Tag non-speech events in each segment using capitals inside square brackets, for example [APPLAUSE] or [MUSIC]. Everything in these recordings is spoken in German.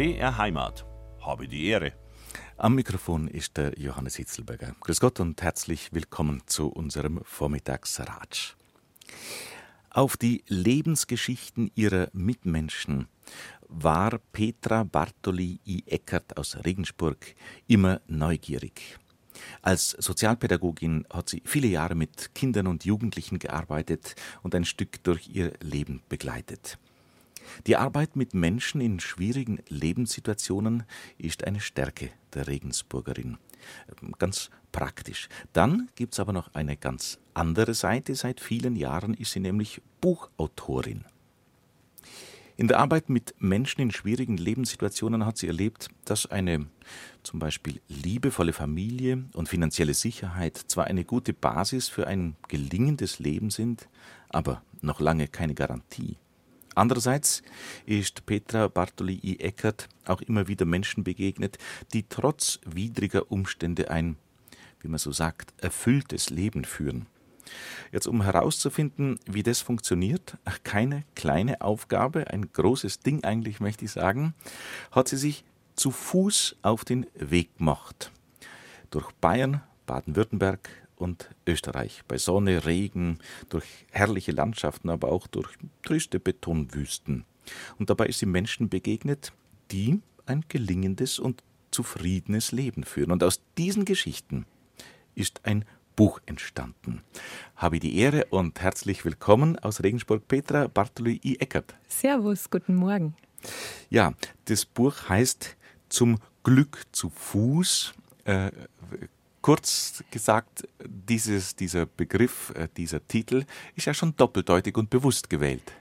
BR Heimat. Habe die Ehre. Am Mikrofon ist der Johannes Hitzelberger. Grüß Gott und herzlich willkommen zu unserem Vormittagsratsch. Auf die Lebensgeschichten ihrer Mitmenschen war Petra Bartoli I. Eckert aus Regensburg immer neugierig. Als Sozialpädagogin hat sie viele Jahre mit Kindern und Jugendlichen gearbeitet und ein Stück durch ihr Leben begleitet. Die Arbeit mit Menschen in schwierigen Lebenssituationen ist eine Stärke der Regensburgerin. Ganz praktisch. Dann gibt es aber noch eine ganz andere Seite. Seit vielen Jahren ist sie nämlich Buchautorin. In der Arbeit mit Menschen in schwierigen Lebenssituationen hat sie erlebt, dass eine zum Beispiel liebevolle Familie und finanzielle Sicherheit zwar eine gute Basis für ein gelingendes Leben sind, aber noch lange keine Garantie. Andererseits ist Petra Bartoli Eckert auch immer wieder Menschen begegnet, die trotz widriger Umstände ein, wie man so sagt, erfülltes Leben führen. Jetzt, um herauszufinden, wie das funktioniert, keine kleine Aufgabe, ein großes Ding eigentlich, möchte ich sagen, hat sie sich zu Fuß auf den Weg gemacht. Durch Bayern, Baden-Württemberg und Österreich. Bei Sonne, Regen, durch herrliche Landschaften, aber auch durch triste Betonwüsten. Und dabei ist sie Menschen begegnet, die ein gelingendes und zufriedenes Leben führen. Und aus diesen Geschichten ist ein Buch entstanden. Habe die Ehre und herzlich willkommen aus Regensburg Petra Bartoli I. Eckert. Servus, guten Morgen. Ja, das Buch heißt Zum Glück zu Fuß. Äh, kurz gesagt, dieses, dieser Begriff, äh, dieser Titel ist ja schon doppeldeutig und bewusst gewählt.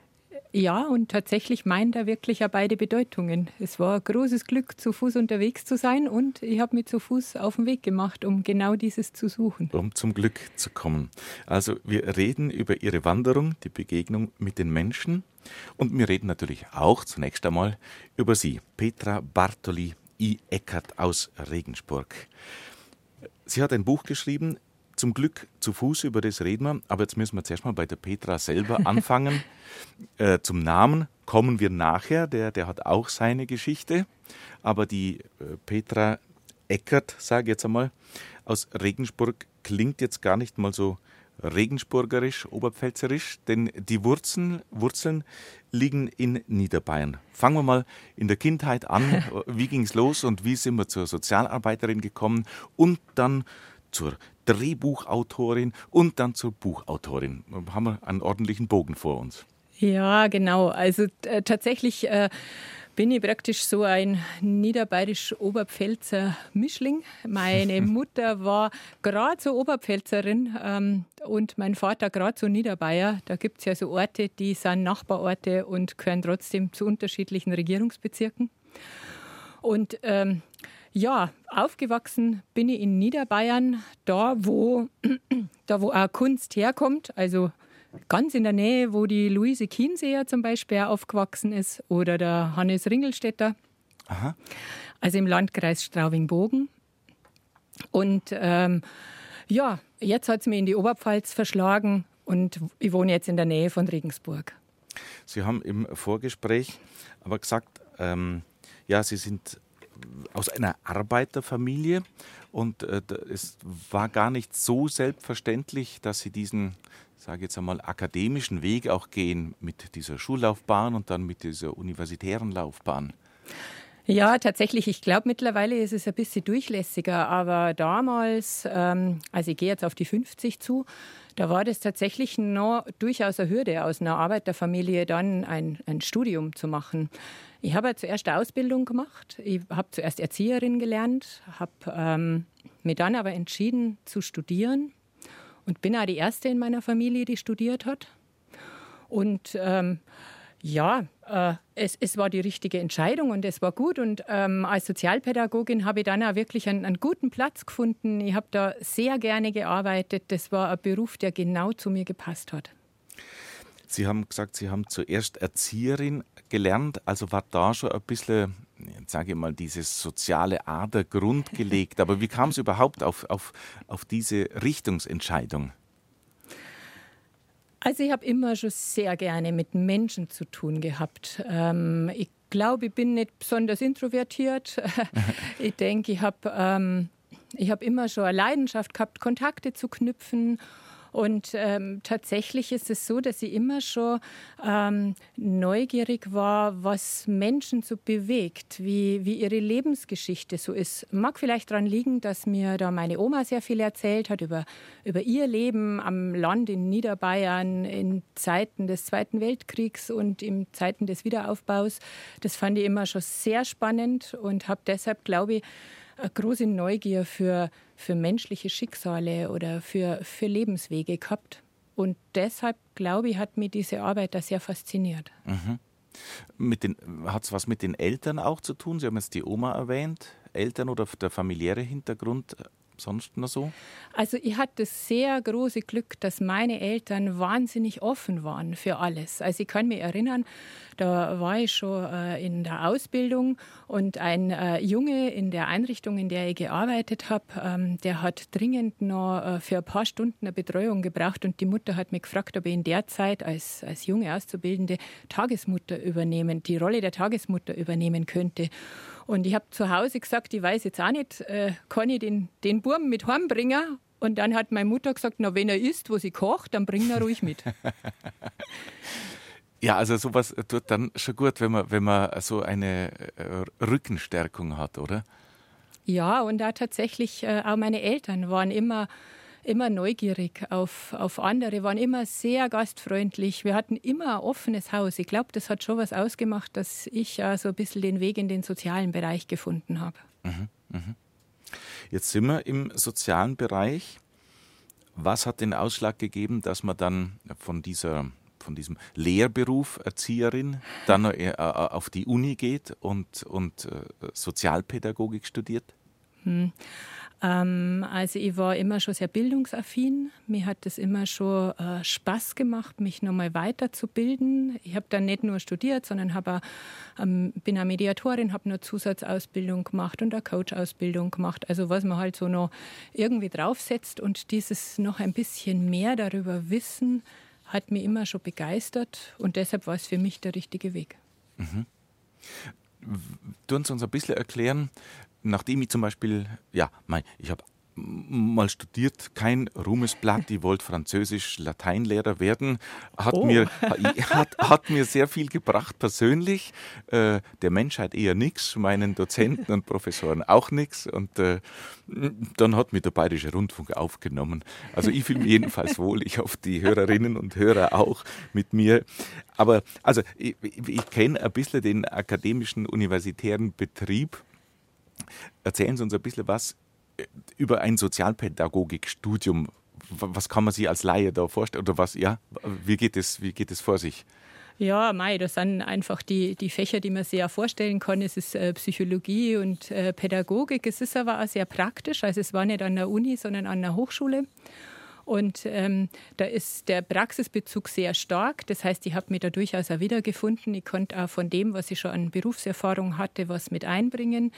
Ja, und tatsächlich meint er wirklich ja beide Bedeutungen. Es war ein großes Glück, zu Fuß unterwegs zu sein und ich habe mich zu Fuß auf den Weg gemacht, um genau dieses zu suchen. Um zum Glück zu kommen. Also wir reden über Ihre Wanderung, die Begegnung mit den Menschen und wir reden natürlich auch zunächst einmal über Sie, Petra Bartoli I. Eckert aus Regensburg. Sie hat ein Buch geschrieben, zum Glück zu Fuß, über das reden wir. Aber jetzt müssen wir zuerst mal bei der Petra selber [LAUGHS] anfangen. äh, zum Namen kommen wir nachher. Der, der hat auch seine Geschichte. Aber die äh, Petra Eckert, sage ich jetzt einmal, aus Regensburg klingt jetzt gar nicht mal so regensburgerisch, oberpfälzerisch, denn die Wurzeln, Wurzeln liegen in Niederbayern. Fangen wir mal in der Kindheit an. [LAUGHS] Wie ging es los und wie sind wir zur Sozialarbeiterin gekommen und dann zur Drehbuchautorin und dann zur Buchautorin. Da haben wir einen ordentlichen Bogen vor uns. Ja, genau. Also äh, tatsächlich äh, bin ich praktisch so ein niederbayerisch-oberpfälzer Mischling. Meine [LAUGHS] Mutter war gerade so Oberpfälzerin ähm, und mein Vater gerade so Niederbayer. Da gibt es ja so Orte, die sind Nachbarorte und gehören trotzdem zu unterschiedlichen Regierungsbezirken. Und ähm, ja, aufgewachsen bin ich in Niederbayern, da wo, [CLEARS THROAT] da wo auch Kunst herkommt, also ganz in der Nähe, wo die Luise Kienseher zum Beispiel aufgewachsen ist oder der Hannes Ringelstetter. Aha. Also im Landkreis Straubing-Bogen. Und ähm, ja, jetzt hat es mich in die Oberpfalz verschlagen und ich wohne jetzt in der Nähe von Regensburg. Sie haben im Vorgespräch aber gesagt, ähm, ja, Sie sind aus einer Arbeiterfamilie und äh, es war gar nicht so selbstverständlich, dass sie diesen, sage jetzt einmal, akademischen Weg auch gehen mit dieser Schullaufbahn und dann mit dieser universitären Laufbahn. Ja, tatsächlich. Ich glaube, mittlerweile ist es ein bisschen durchlässiger. Aber damals, ähm, also ich gehe jetzt auf die 50 zu, da war das tatsächlich noch durchaus eine Hürde, aus einer Arbeiterfamilie dann ein, ein Studium zu machen. Ich habe zuerst eine Ausbildung gemacht. Ich habe zuerst Erzieherin gelernt, habe ähm, mich dann aber entschieden zu studieren und bin auch die erste in meiner Familie, die studiert hat. Und ähm, ja, äh, es, es, war die richtige Entscheidung und es war gut. Und ähm, als Sozialpädagogin habe ich dann auch wirklich einen, einen guten Platz gefunden. Ich habe da sehr gerne gearbeitet. Das war ein Beruf, der genau zu mir gepasst hat. Sie haben gesagt, Sie haben zuerst Erzieherin gelernt, also war da schon ein bisschen, sage ich mal, dieses soziale Ader grundgelegt. Aber wie kam es überhaupt auf, auf, auf diese Richtungsentscheidung? Also ich habe immer schon sehr gerne mit Menschen zu tun gehabt. Ähm, ich glaube, ich bin nicht besonders introvertiert. [LAUGHS] ich denke, ich habe ähm, hab immer schon eine Leidenschaft gehabt, Kontakte zu knüpfen und ähm, tatsächlich ist es so, dass ich immer schon ähm, neugierig war, was Menschen so bewegt, wie, wie ihre Lebensgeschichte so ist. Mag vielleicht daran liegen, dass mir da meine Oma sehr viel erzählt hat über, über ihr Leben am Land in Niederbayern in Zeiten des Zweiten Weltkriegs und in Zeiten des Wiederaufbaus. Das fand ich immer schon sehr spannend und habe deshalb, glaube ich, eine große Neugier für, für menschliche Schicksale oder für, für Lebenswege gehabt. Und deshalb, glaube ich, hat mich diese Arbeit da sehr fasziniert. Mhm. Hat es was mit den Eltern auch zu tun? Sie haben jetzt die Oma erwähnt. Eltern oder der familiäre Hintergrund sonst noch so? Also ich hatte das sehr große Glück, dass meine Eltern wahnsinnig offen waren für alles. Also ich kann mich erinnern, da war ich schon äh, in der Ausbildung und ein äh, Junge in der Einrichtung, in der ich gearbeitet habe, ähm, der hat dringend noch äh, für ein paar Stunden eine Betreuung gebraucht und die Mutter hat mich gefragt, ob ich in der Zeit als, als junge Auszubildende Tagesmutter übernehmen, die Rolle der Tagesmutter übernehmen könnte. Und ich habe zu Hause gesagt, ich weiß jetzt auch nicht, äh, kann ich den, den Burm mit heimbringen? Und dann hat meine Mutter gesagt, na, wenn er isst, wo sie kocht, dann bring er ruhig mit. [LAUGHS] Ja, also sowas tut dann schon gut, wenn man, wenn man so eine äh, Rückenstärkung hat, oder? Ja, und da tatsächlich äh, auch meine Eltern waren immer immer neugierig auf, auf andere, waren immer sehr gastfreundlich. Wir hatten immer ein offenes Haus. Ich glaube, das hat schon was ausgemacht, dass ich ja so ein bisschen den Weg in den sozialen Bereich gefunden habe. Mhm, mh. Jetzt sind wir im sozialen Bereich. Was hat den Ausschlag gegeben, dass man dann von dieser von diesem Lehrberuf Erzieherin dann äh, auf die Uni geht und, und äh, Sozialpädagogik studiert? Hm. Ähm, also ich war immer schon sehr bildungsaffin. Mir hat es immer schon äh, Spaß gemacht, mich nochmal weiterzubilden. Ich habe dann nicht nur studiert, sondern auch, ähm, bin eine Mediatorin, habe eine Zusatzausbildung gemacht und eine Coach-Ausbildung gemacht. Also was man halt so noch irgendwie draufsetzt und dieses noch ein bisschen mehr darüber wissen, hat mich immer schon begeistert und deshalb war es für mich der richtige Weg. Mhm. Sie uns ein bisschen erklären, nachdem ich zum Beispiel, ja, mein, ich habe mal studiert, kein Ruhmesblatt, ich wollte Französisch, Lateinlehrer werden, hat, oh. mir, hat, hat mir sehr viel gebracht persönlich, äh, der Menschheit eher nichts, meinen Dozenten und Professoren auch nichts und äh, dann hat mir der Bayerische Rundfunk aufgenommen. Also ich fühle mich jedenfalls wohl, ich hoffe die Hörerinnen und Hörer auch mit mir. Aber also ich, ich kenne ein bisschen den akademischen universitären Betrieb Erzählen Sie uns ein bisschen was äh, über ein Sozialpädagogikstudium. Was kann man sich als Laie da vorstellen? Oder was, ja, wie geht es, wie geht es vor sich? Ja, Mai, das sind einfach die, die Fächer, die man sich ja vorstellen kann. Es ist äh, Psychologie und äh, Pädagogik. Es ist aber auch sehr praktisch. Also es war nicht an der Uni, sondern an der Hochschule. Und ähm, da ist der Praxisbezug sehr stark. Das heißt, ich habe mich da durchaus auch wiedergefunden. Ich konnte auch von dem, was ich schon an Berufserfahrung hatte, was mit einbringen.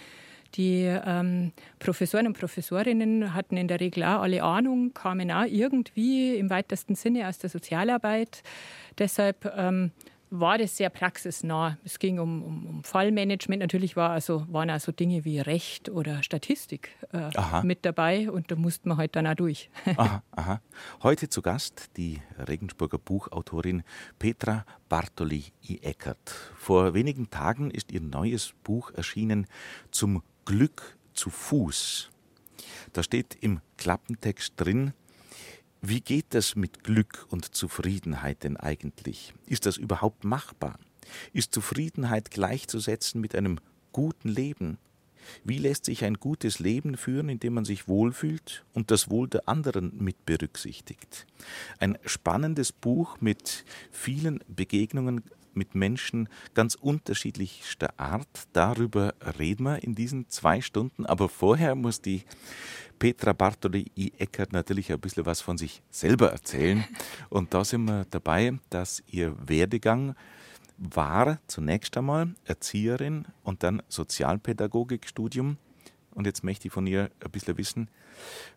Die ähm, Professoren und Professorinnen hatten in der Regel auch alle Ahnung, kamen auch irgendwie im weitesten Sinne aus der Sozialarbeit. Deshalb ähm, war das sehr praxisnah. Es ging um, um, um Fallmanagement. Natürlich war also, waren auch so Dinge wie Recht oder Statistik äh, mit dabei und da musste man halt dann auch durch. [LAUGHS] aha, aha. Heute zu Gast die Regensburger Buchautorin Petra Bartoli-Eckert. Vor wenigen Tagen ist ihr neues Buch erschienen zum Glück zu Fuß. Da steht im Klappentext drin, wie geht das mit Glück und Zufriedenheit denn eigentlich? Ist das überhaupt machbar? Ist Zufriedenheit gleichzusetzen mit einem guten Leben? Wie lässt sich ein gutes Leben führen, indem man sich wohlfühlt und das Wohl der anderen mit berücksichtigt? Ein spannendes Buch mit vielen Begegnungen mit Menschen ganz unterschiedlichster Art. Darüber reden wir in diesen zwei Stunden. Aber vorher muss die Petra Bartoli-Eckert natürlich ein bisschen was von sich selber erzählen. [LAUGHS] Und da sind wir dabei, dass ihr Werdegang war zunächst einmal Erzieherin und dann Sozialpädagogikstudium. Und jetzt möchte ich von ihr ein bisschen wissen,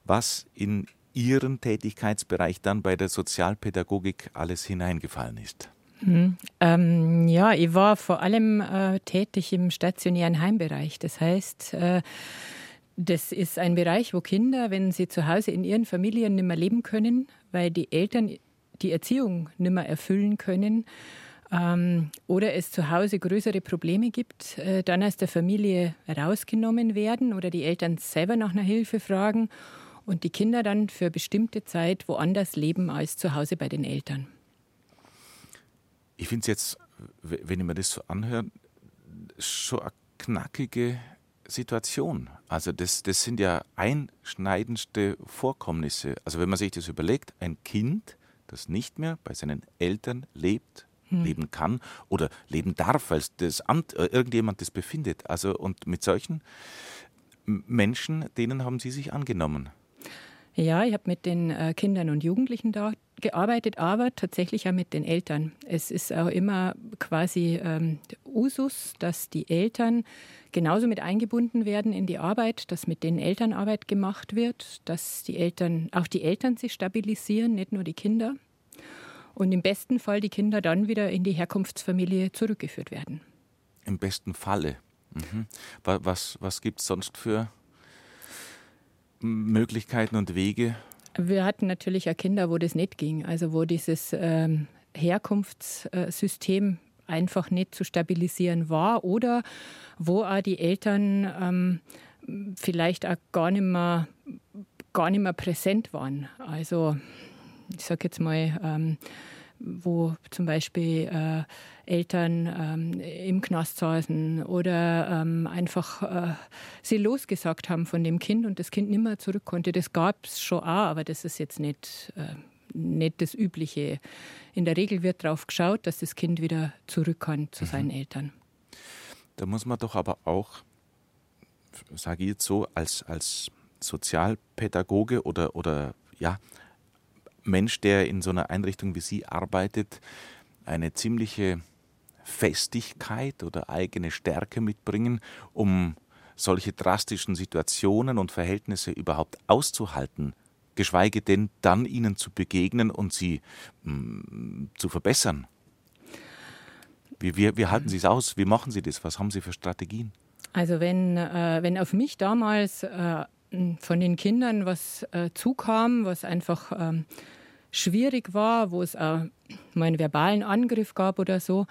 was in Ihren Tätigkeitsbereich dann bei der Sozialpädagogik alles hineingefallen ist. Hm, ähm, ja, ich war vor allem äh, tätig im stationären Heimbereich. Das heißt, äh, das ist ein Bereich, wo Kinder, wenn sie zu Hause in ihren Familien nicht mehr leben können, weil die Eltern die Erziehung nicht mehr erfüllen können, ähm, oder es zu Hause größere Probleme gibt, äh, dann aus der Familie rausgenommen werden oder die Eltern selber nach einer Hilfe fragen und die Kinder dann für bestimmte Zeit woanders leben als zu Hause bei den Eltern. Ich finde es jetzt, wenn ich mir das so anhöre, schon eine knackige Situation. Also das, das sind ja einschneidendste Vorkommnisse. Also wenn man sich das überlegt, ein Kind, das nicht mehr bei seinen Eltern lebt, hm. leben kann oder leben darf, weil das Amt, äh, irgendjemand das befindet. Also und mit solchen Menschen, denen haben Sie sich angenommen. Ja, ich habe mit den äh, Kindern und Jugendlichen da gearbeitet, aber tatsächlich auch mit den Eltern. Es ist auch immer quasi ähm, Usus, dass die Eltern genauso mit eingebunden werden in die Arbeit, dass mit den Eltern Arbeit gemacht wird, dass die Eltern, auch die Eltern sich stabilisieren, nicht nur die Kinder und im besten Fall die Kinder dann wieder in die Herkunftsfamilie zurückgeführt werden. Im besten Falle. Mhm. Was, was gibt es sonst für Möglichkeiten und Wege? Wir hatten natürlich auch Kinder, wo das nicht ging, also wo dieses ähm, Herkunftssystem einfach nicht zu stabilisieren war oder wo auch die Eltern ähm, vielleicht auch gar nicht mehr, gar nicht mehr präsent waren. Also ich sage jetzt mal, ähm, wo zum Beispiel äh, Eltern ähm, im Knast saßen oder ähm, einfach äh, sie losgesagt haben von dem Kind und das Kind nicht mehr zurück konnte. Das gab es schon auch, aber das ist jetzt nicht, äh, nicht das Übliche. In der Regel wird darauf geschaut, dass das Kind wieder zurück kann zu mhm. seinen Eltern. Da muss man doch aber auch, sage ich jetzt so, als, als Sozialpädagoge oder, oder ja, Mensch, der in so einer Einrichtung wie Sie arbeitet, eine ziemliche Festigkeit oder eigene Stärke mitbringen, um solche drastischen Situationen und Verhältnisse überhaupt auszuhalten, geschweige denn dann ihnen zu begegnen und sie mh, mm, zu verbessern. Wie, wie, wie halten Sie es aus? Wie machen Sie das? Was haben Sie für Strategien? Also wenn, äh, wenn auf mich damals äh, von den Kindern was äh, zukam, was einfach ähm, schwierig war, wo es auch mal einen verbalen Angriff gab oder so,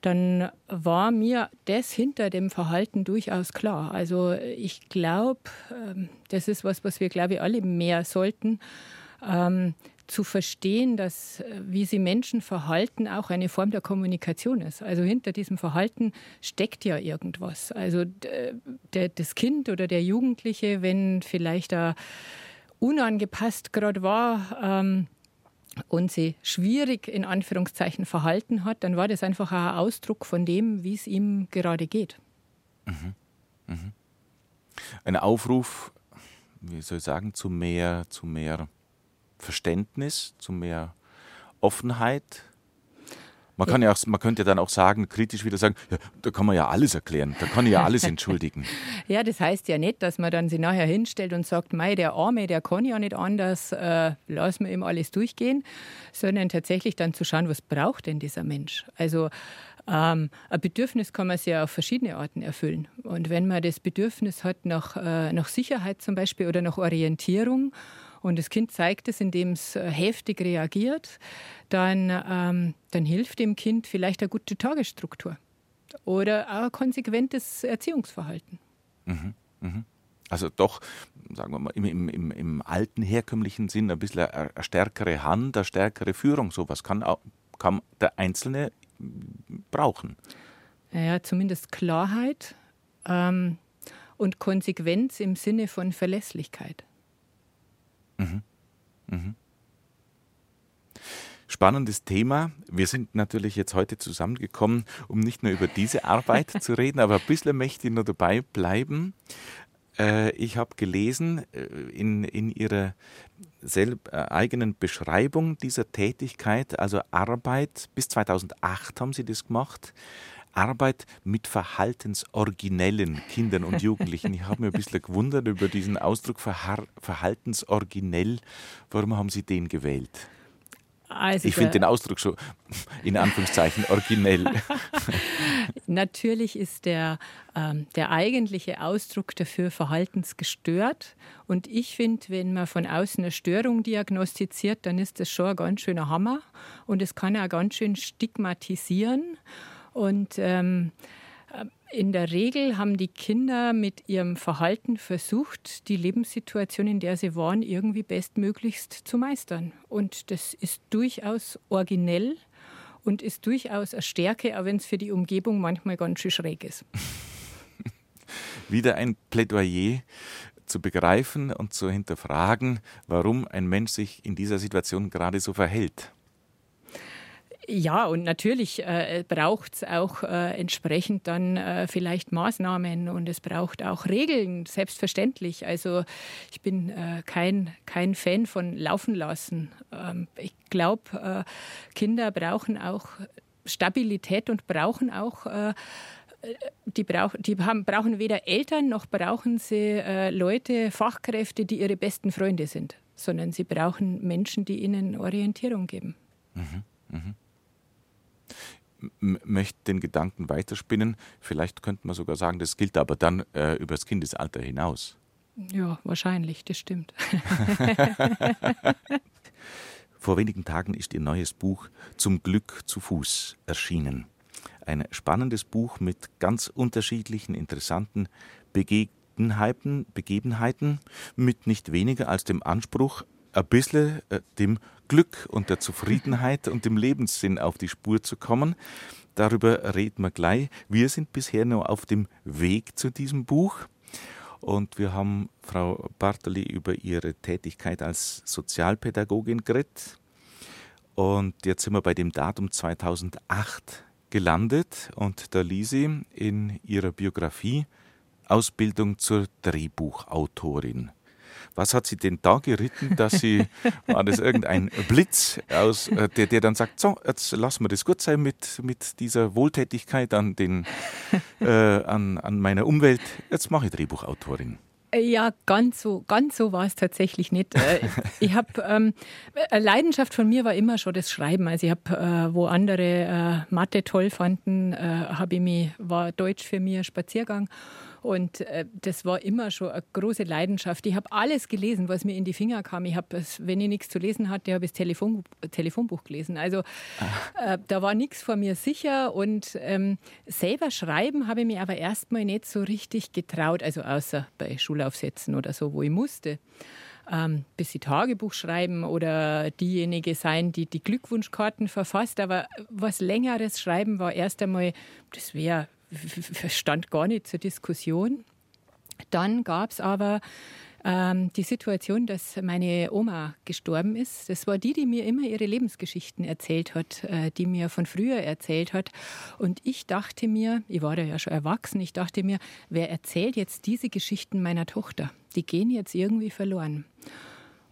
dann war mir das hinter dem Verhalten durchaus klar. Also ich glaube, ähm, das ist was, was wir, glaube ich, alle mehr sollten. Ähm, zu verstehen, dass äh, wie sie Menschen verhalten auch eine Form der Kommunikation ist. Also hinter diesem Verhalten steckt ja irgendwas. Also der, das Kind oder der Jugendliche, wenn vielleicht da unangepasst gerade war, ähm, und sie schwierig in Anführungszeichen verhalten hat, dann war das einfach ein Ausdruck von dem, wie es ihm gerade geht. Mhm. Mhm. Ein Aufruf, wie soll ich sagen, zu mehr, zu mehr Verständnis, zu mehr Offenheit, man, kann ja auch, man könnte dann auch sagen, kritisch wieder sagen, ja, da kann man ja alles erklären, da kann ich ja alles [LAUGHS] entschuldigen. ja, das heißt ja nicht, dass man dann sich nachher hinstellt und sagt, mei, der Arme, der kann ja nicht anders, äh, lassen wir ihm alles durchgehen, sondern tatsächlich dann zu schauen, was braucht denn dieser Mensch? Also ähm, ein Bedürfnis kann man sich ja auf verschiedene Arten erfüllen. Und wenn man das Bedürfnis hat nach, äh, nach Sicherheit zum Beispiel oder nach Orientierung und das Kind zeigt es, indem es äh, heftig reagiert, dann, ähm, dann hilft dem Kind vielleicht eine gute Tagesstruktur oder auch ein konsequentes Erziehungsverhalten. Mhm, mh. Also doch, sagen wir mal, im, im, im, alten herkömmlichen Sinn ein bisschen eine, eine stärkere Hand, eine stärkere Führung. Sowas kann, auch, kann der Einzelne brauchen. Ja, zumindest Klarheit ähm, und Konsequenz im Sinne von Verlässlichkeit. Mhm. Mhm. Spannendes Thema. Wir sind natürlich jetzt heute zusammengekommen, um nicht nur über diese Arbeit zu reden, aber ein bisschen möchte ich nur dabei bleiben. Äh, ich habe gelesen äh, in, in Ihrer selb, äh, eigenen Beschreibung dieser Tätigkeit, also Arbeit, bis 2008 haben Sie das gemacht, Arbeit mit verhaltensoriginellen Kindern und Jugendlichen. Ich habe mir ein bisschen gewundert über diesen Ausdruck verhaltensoriginell. Warum haben Sie den gewählt? Also ich finde den Ausdruck schon in Anführungszeichen originell. [LAUGHS] Natürlich ist der, ähm, der eigentliche Ausdruck dafür verhaltensgestört. Und ich finde, wenn man von außen eine Störung diagnostiziert, dann ist das schon ein ganz schöner Hammer. Und es kann auch ganz schön stigmatisieren. Und ähm, in der Regel haben die Kinder mit ihrem Verhalten versucht, die Lebenssituation, in der sie waren, irgendwie bestmöglichst zu meistern. Und das ist durchaus originell und ist durchaus eine Stärke, auch wenn es für die Umgebung manchmal ganz schön schräg ist. [LAUGHS] Wieder ein Plädoyer zu begreifen und zu hinterfragen, warum ein Mensch sich in dieser Situation gerade so verhält. Ja, und natürlich äh, braucht es auch äh, entsprechend dann äh, vielleicht Maßnahmen und es braucht auch Regeln, selbstverständlich. Also ich bin äh, kein, kein Fan von Laufen lassen. Ähm, ich glaube, äh, Kinder brauchen auch Stabilität und brauchen auch äh, die, brauch, die haben, brauchen weder Eltern noch brauchen sie Leute, Fachkräfte, die ihre besten Freunde sind, sondern sie brauchen Menschen, die ihnen Orientierung geben. Mhm, mh möchte den Gedanken weiterspinnen. Vielleicht könnte man sogar sagen, das gilt aber dann äh, über das Kindesalter hinaus. Ja, wahrscheinlich, das stimmt. [LAUGHS] Vor wenigen Tagen ist ihr neues Buch Zum Glück zu Fuß erschienen. Ein spannendes Buch mit ganz unterschiedlichen, interessanten Begebenheiten, Begebenheiten mit nicht weniger als dem Anspruch, ein bisschen äh, dem Glück und der Zufriedenheit und dem Lebenssinn auf die Spur zu kommen. Darüber reden wir gleich. Wir sind bisher noch auf dem Weg zu diesem Buch. Und wir haben Frau Bartoli über ihre Tätigkeit als Sozialpädagogin geredet. Und jetzt sind wir bei dem Datum 2008 gelandet. Und da ließ sie in ihrer Biografie Ausbildung zur Drehbuchautorin. Was hat sie denn da geritten, dass sie, [LAUGHS] war das irgendein Blitz, aus, äh, der, der dann sagt, so, jetzt lassen wir das gut sein mit, mit dieser Wohltätigkeit an, den, [LAUGHS] äh, an, an meiner Umwelt, jetzt mache ich Drehbuchautorin. Ja, ganz so, ganz so war es tatsächlich nicht. Äh, [LAUGHS] ich habe ähm, eine Leidenschaft von mir war immer schon das Schreiben. Also ich habe, äh, wo andere äh, Mathe toll fanden, äh, habe ich mich war Deutsch für mich ein Spaziergang und äh, das war immer schon eine große Leidenschaft. Ich habe alles gelesen, was mir in die Finger kam. Ich habe, wenn ich nichts zu lesen hatte, habe ich das Telefon, Telefonbuch gelesen. Also äh, da war nichts vor mir sicher. Und ähm, selber schreiben habe ich mir aber erstmal nicht so richtig getraut. Also außer bei Schulaufsätzen oder so, wo ich musste. Ähm, bis sie Tagebuch schreiben oder diejenige sein, die die Glückwunschkarten verfasst. Aber was längeres Schreiben war erst einmal, das wäre stand gar nicht zur Diskussion. Dann gab es aber ähm, die Situation, dass meine Oma gestorben ist. Das war die, die mir immer ihre Lebensgeschichten erzählt hat, äh, die mir von früher erzählt hat. Und ich dachte mir, ich war da ja schon erwachsen, ich dachte mir, wer erzählt jetzt diese Geschichten meiner Tochter? Die gehen jetzt irgendwie verloren.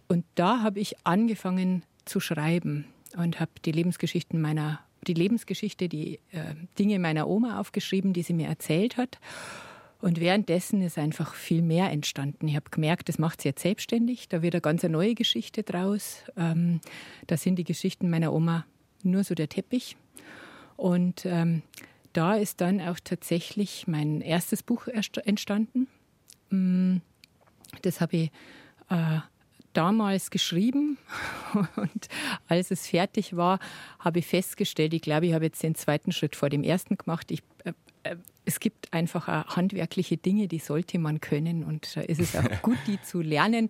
Und da habe ich angefangen zu schreiben und habe die Lebensgeschichten meiner die Lebensgeschichte, die äh, Dinge meiner Oma aufgeschrieben, die sie mir erzählt hat. Und währenddessen ist einfach viel mehr entstanden. Ich habe gemerkt, das macht sie jetzt selbstständig. Da wird eine ganz neue Geschichte draus. Ähm, da sind die Geschichten meiner Oma nur so der Teppich. Und ähm, da ist dann auch tatsächlich mein erstes Buch entstanden. Mm, das habe ich äh, damals geschrieben [LAUGHS] und als es fertig war, habe ich festgestellt, ich glaube, ich habe jetzt den zweiten Schritt vor dem ersten gemacht. Ich, äh, äh, es gibt einfach handwerkliche Dinge, die sollte man können und da ist es auch [LAUGHS] gut, die zu lernen.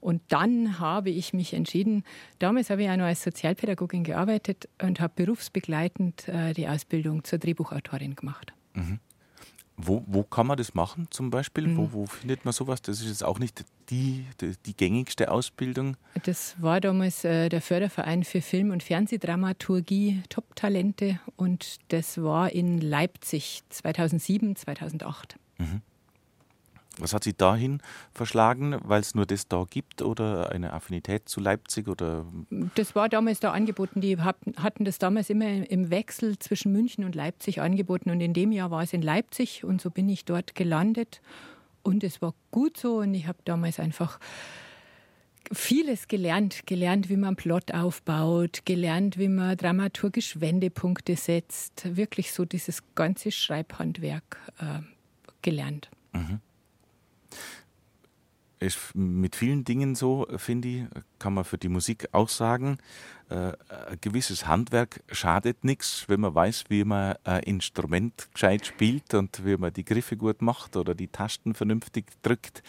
Und dann habe ich mich entschieden, damals habe ich auch noch als Sozialpädagogin gearbeitet und habe berufsbegleitend äh, die Ausbildung zur Drehbuchautorin gemacht. Mhm. Wo, wo kann man das machen zum Beispiel? Mhm. Wo, wo findet man sowas? Das ist jetzt auch nicht die, die, die gängigste Ausbildung. Das war damals äh, der Förderverein für Film- und Fernsehdramaturgie Top-Talente und das war in Leipzig 2007, 2008. Mhm. Was hat Sie dahin verschlagen, weil es nur das da gibt oder eine Affinität zu Leipzig? Oder? Das war damals da angeboten. Die hatten das damals immer im Wechsel zwischen München und Leipzig angeboten. Und in dem Jahr war es in Leipzig und so bin ich dort gelandet. Und es war gut so und ich habe damals einfach vieles gelernt. Gelernt, wie man Plot aufbaut, gelernt, wie man dramaturgisch Wendepunkte setzt. Wirklich so dieses ganze Schreibhandwerk äh, gelernt. Mhm. Ist mit vielen Dingen so, finde ich, kann man für die Musik auch sagen. Äh, ein gewisses Handwerk schadet nichts, wenn man weiß, wie man ein Instrument gescheit spielt und wie man die Griffe gut macht oder die Tasten vernünftig drückt.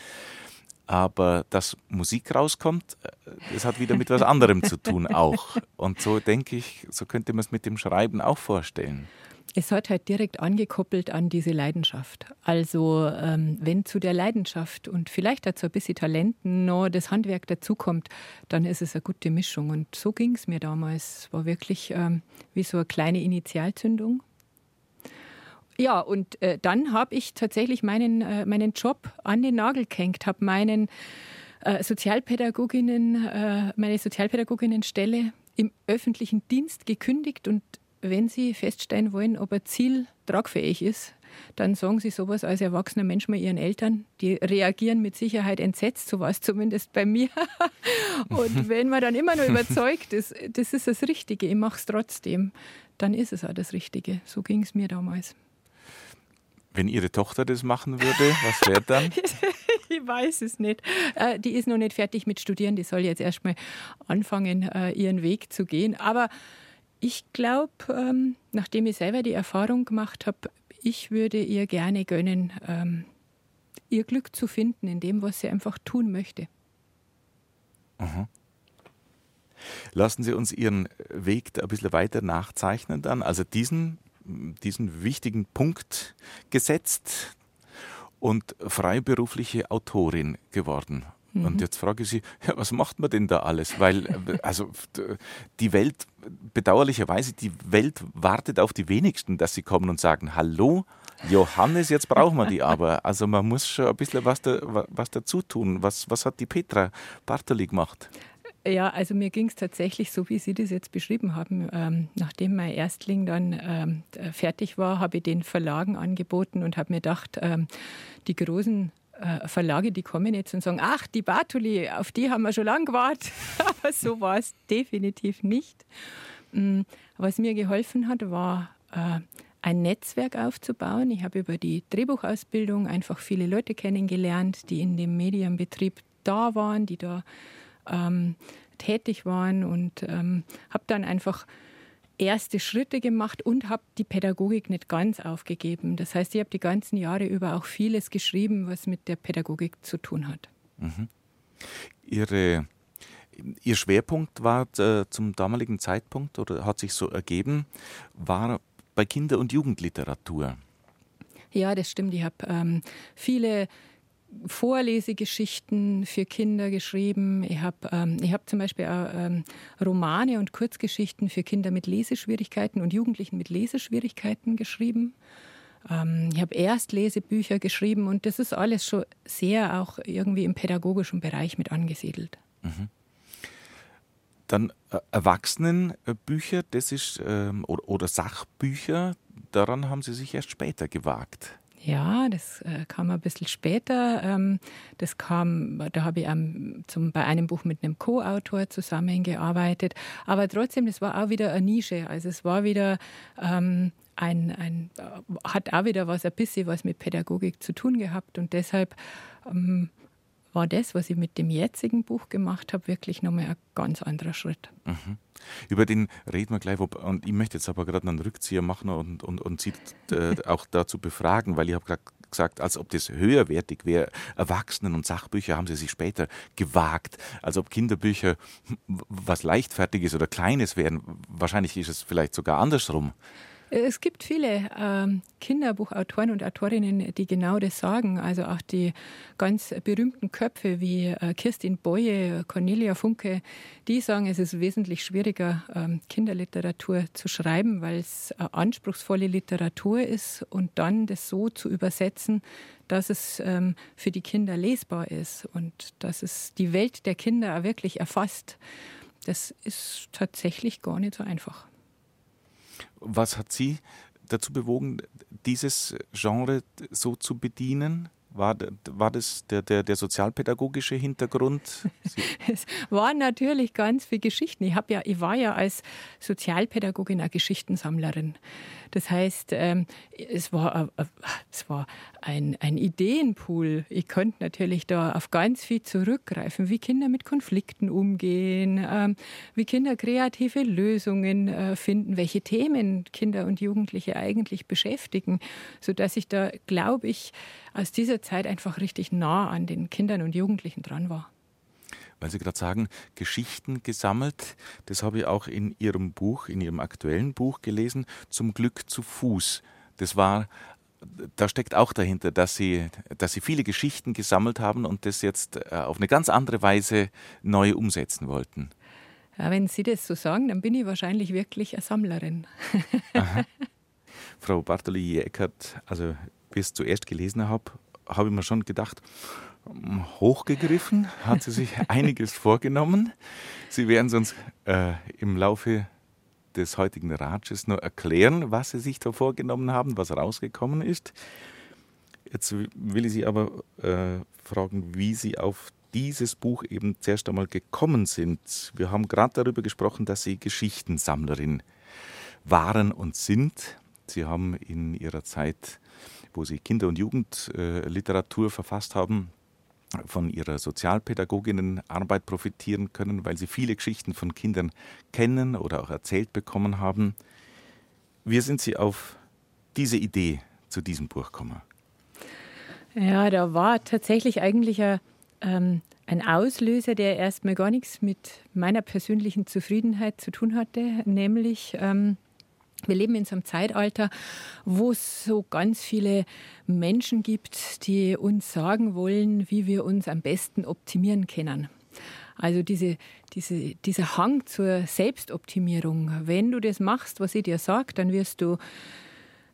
Aber dass Musik rauskommt, äh, das hat wieder mit was anderem zu tun auch. Und so denke ich, so könnte man es mit dem Schreiben auch vorstellen. Es hat halt direkt angekoppelt an diese Leidenschaft. Also ähm, wenn zu der Leidenschaft und vielleicht dazu ein bisschen Talent noch das Handwerk dazukommt, dann ist es eine gute Mischung. Und so ging es mir damals. Es war wirklich ähm, wie so eine kleine Initialzündung. Ja, und äh, dann habe ich tatsächlich meinen, äh, meinen Job an den Nagel gehängt, habe meinen äh, Sozialpädagoginnen, äh, meine Sozialpädagoginnenstelle im öffentlichen Dienst gekündigt und wenn Sie feststellen wollen, ob ein Ziel tragfähig ist, dann sagen Sie sowas als erwachsener Mensch mal Ihren Eltern. Die reagieren mit Sicherheit entsetzt, so war es zumindest bei mir. [LAUGHS] Und [LAUGHS] wenn man dann immer noch überzeugt ist, das ist das Richtige, ich mache es trotzdem, dann ist es auch das Richtige. So ging es mir damals. Wenn Ihre Tochter das machen würde, was wäre dann? [LAUGHS] ich weiß es nicht. Äh, die ist noch nicht fertig mit Studieren. Die soll jetzt erstmal anfangen, äh, ihren Weg zu gehen. Aber ich glaube, ähm, nachdem ich selber die Erfahrung gemacht habe, ich würde ihr gerne gönnen, ähm, ihr Glück zu finden in dem, was sie einfach tun möchte. Aha. Lassen Sie uns Ihren Weg ein bisschen weiter nachzeichnen dann. Also diesen diesen wichtigen Punkt gesetzt und freiberufliche Autorin geworden. Mhm. Und jetzt frage ich Sie, [LAUGHS] ja, was macht man denn da alles? Weil, äh, also die Welt, bedauerlicherweise, die Welt wartet auf die wenigsten, dass sie kommen und sagen, hallo, Johannes, jetzt brauchen wir die [LAUGHS] aber. Also man muss schon ein bisschen was, da, was dazu tun. Was, was hat die Petra Bartoli gemacht? Ja, also mir ging es tatsächlich so, wie Sie das jetzt beschrieben haben. Ähm, nachdem mein Erstling dann ähm, fertig war, habe ich den Verlagen angeboten und habe mir gedacht, ähm, die großen Verlage, die kommen jetzt und sagen, ach, die Bartoli, auf die haben wir schon lange gewartet. [LAUGHS] Aber so war es definitiv nicht. Mm, was mir geholfen hat, war äh, ein Netzwerk aufzubauen. Ich habe über die Drehbuchausbildung einfach viele Leute kennengelernt, die in dem Medienbetrieb da waren, die da ähm, tätig waren und ähm, habe dann einfach erste Schritte gemacht und habe die Pädagogik nicht ganz aufgegeben. Das heißt, ich habe die ganzen Jahre über auch vieles geschrieben, was mit der Pädagogik zu tun hat. Mhm. Ihre, Ihr Schwerpunkt war äh, zum damaligen Zeitpunkt oder hat sich so ergeben, war bei Kinder- und Jugendliteratur. Ja, das stimmt. Ich habe ähm, viele Vorlesegeschichten für Kinder geschrieben. Ich habe ähm, hab zum Beispiel auch, ähm, Romane und Kurzgeschichten für Kinder mit Leseschwierigkeiten und Jugendlichen mit Leseschwierigkeiten geschrieben. Ähm, ich habe Erstlesebücher geschrieben und das ist alles schon sehr auch irgendwie im pädagogischen Bereich mit angesiedelt. Mhm. Dann äh, Erwachsenenbücher, das ist ähm, oder, oder Sachbücher, daran haben Sie sich erst später gewagt. Ja, das äh, kam ein bisschen später. Ähm, das kam, da habe ich ähm, zum, bei einem Buch mit einem Co-Autor zusammengearbeitet. Aber trotzdem, das war auch wieder eine Nische. Also es war wieder ähm, ein, ein, hat auch wieder was, ein bisschen was mit Pädagogik zu tun gehabt. Und deshalb ähm, war das, was ich mit dem jetzigen Buch gemacht habe, wirklich nochmal ein ganz anderer Schritt. Mhm. Über den reden wir gleich. Und ich möchte jetzt aber gerade einen Rückzieher machen und, und, und Sie äh, [LAUGHS] auch dazu befragen, weil ich habe gerade gesagt, als ob das höherwertig wäre. Erwachsenen- und Sachbücher haben Sie sich später gewagt. Als ob Kinderbücher was Leichtfertiges oder Kleines wären. Wahrscheinlich ist es vielleicht sogar andersrum. Es gibt viele ähm, Kinderbuchautoren und Autorinnen, die genau das sagen. Also auch die ganz berühmten Köpfe wie äh, Kirstin Boye, Cornelia Funke, die sagen, es ist wesentlich schwieriger, ähm, Kinderliteratur zu schreiben, weil es äh, anspruchsvolle Literatur ist und dann das so zu übersetzen, dass es ähm, für die Kinder lesbar ist und dass es die Welt der Kinder auch wirklich erfasst. Das ist tatsächlich gar nicht so einfach. Was hat Sie dazu bewogen, dieses Genre so zu bedienen? War, war das der, der, der sozialpädagogische Hintergrund? [LAUGHS] es waren natürlich ganz viele Geschichten. Ich, ja, ich war ja als Sozialpädagogin eine Geschichtensammlerin. Das heißt, ähm, es war, äh, es war ein, ein Ideenpool. Ich konnte natürlich da auf ganz viel zurückgreifen, wie Kinder mit Konflikten umgehen, ähm, wie Kinder kreative Lösungen äh, finden, welche Themen Kinder und Jugendliche eigentlich beschäftigen, sodass ich da, glaube ich, aus dieser Zeit einfach richtig nah an den Kindern und Jugendlichen dran war weil Sie gerade sagen, Geschichten gesammelt. Das habe ich auch in Ihrem Buch, in Ihrem aktuellen Buch gelesen, zum Glück zu Fuß. Das war, da steckt auch dahinter, dass Sie, dass Sie viele Geschichten gesammelt haben und das jetzt äh, auf eine ganz andere Weise neu umsetzen wollten. Ja, wenn Sie das so sagen, dann bin ich wahrscheinlich wirklich eine Sammlerin. Frau Bartoli-Eckert, also es zuerst gelesen habe, habe ich mir schon gedacht, hochgegriffen, hat sie sich [LAUGHS] einiges vorgenommen. Sie werden es uns äh, im Laufe des heutigen Ratsches nur erklären, was Sie sich da vorgenommen haben, was rausgekommen ist. Jetzt will ich Sie aber äh, fragen, wie Sie auf dieses Buch eben zuerst einmal gekommen sind. Wir haben gerade darüber gesprochen, dass Sie Geschichtensammlerin waren und sind. Sie haben in Ihrer Zeit, wo Sie Kinder- und Jugendliteratur äh, verfasst haben, von ihrer Sozialpädagoginnenarbeit profitieren können, weil sie viele Geschichten von Kindern kennen oder auch erzählt bekommen haben. Wie sind Sie auf diese Idee zu diesem Buch gekommen? Ja, da war tatsächlich eigentlich ein, ähm, ein Auslöser, der erstmal gar nichts mit meiner persönlichen Zufriedenheit zu tun hatte, nämlich ähm, wir leben in so einem Zeitalter, wo es so ganz viele Menschen gibt, die uns sagen wollen, wie wir uns am besten optimieren können. Also diese, diese, dieser Hang zur Selbstoptimierung. Wenn du das machst, was ich dir sage, dann wirst du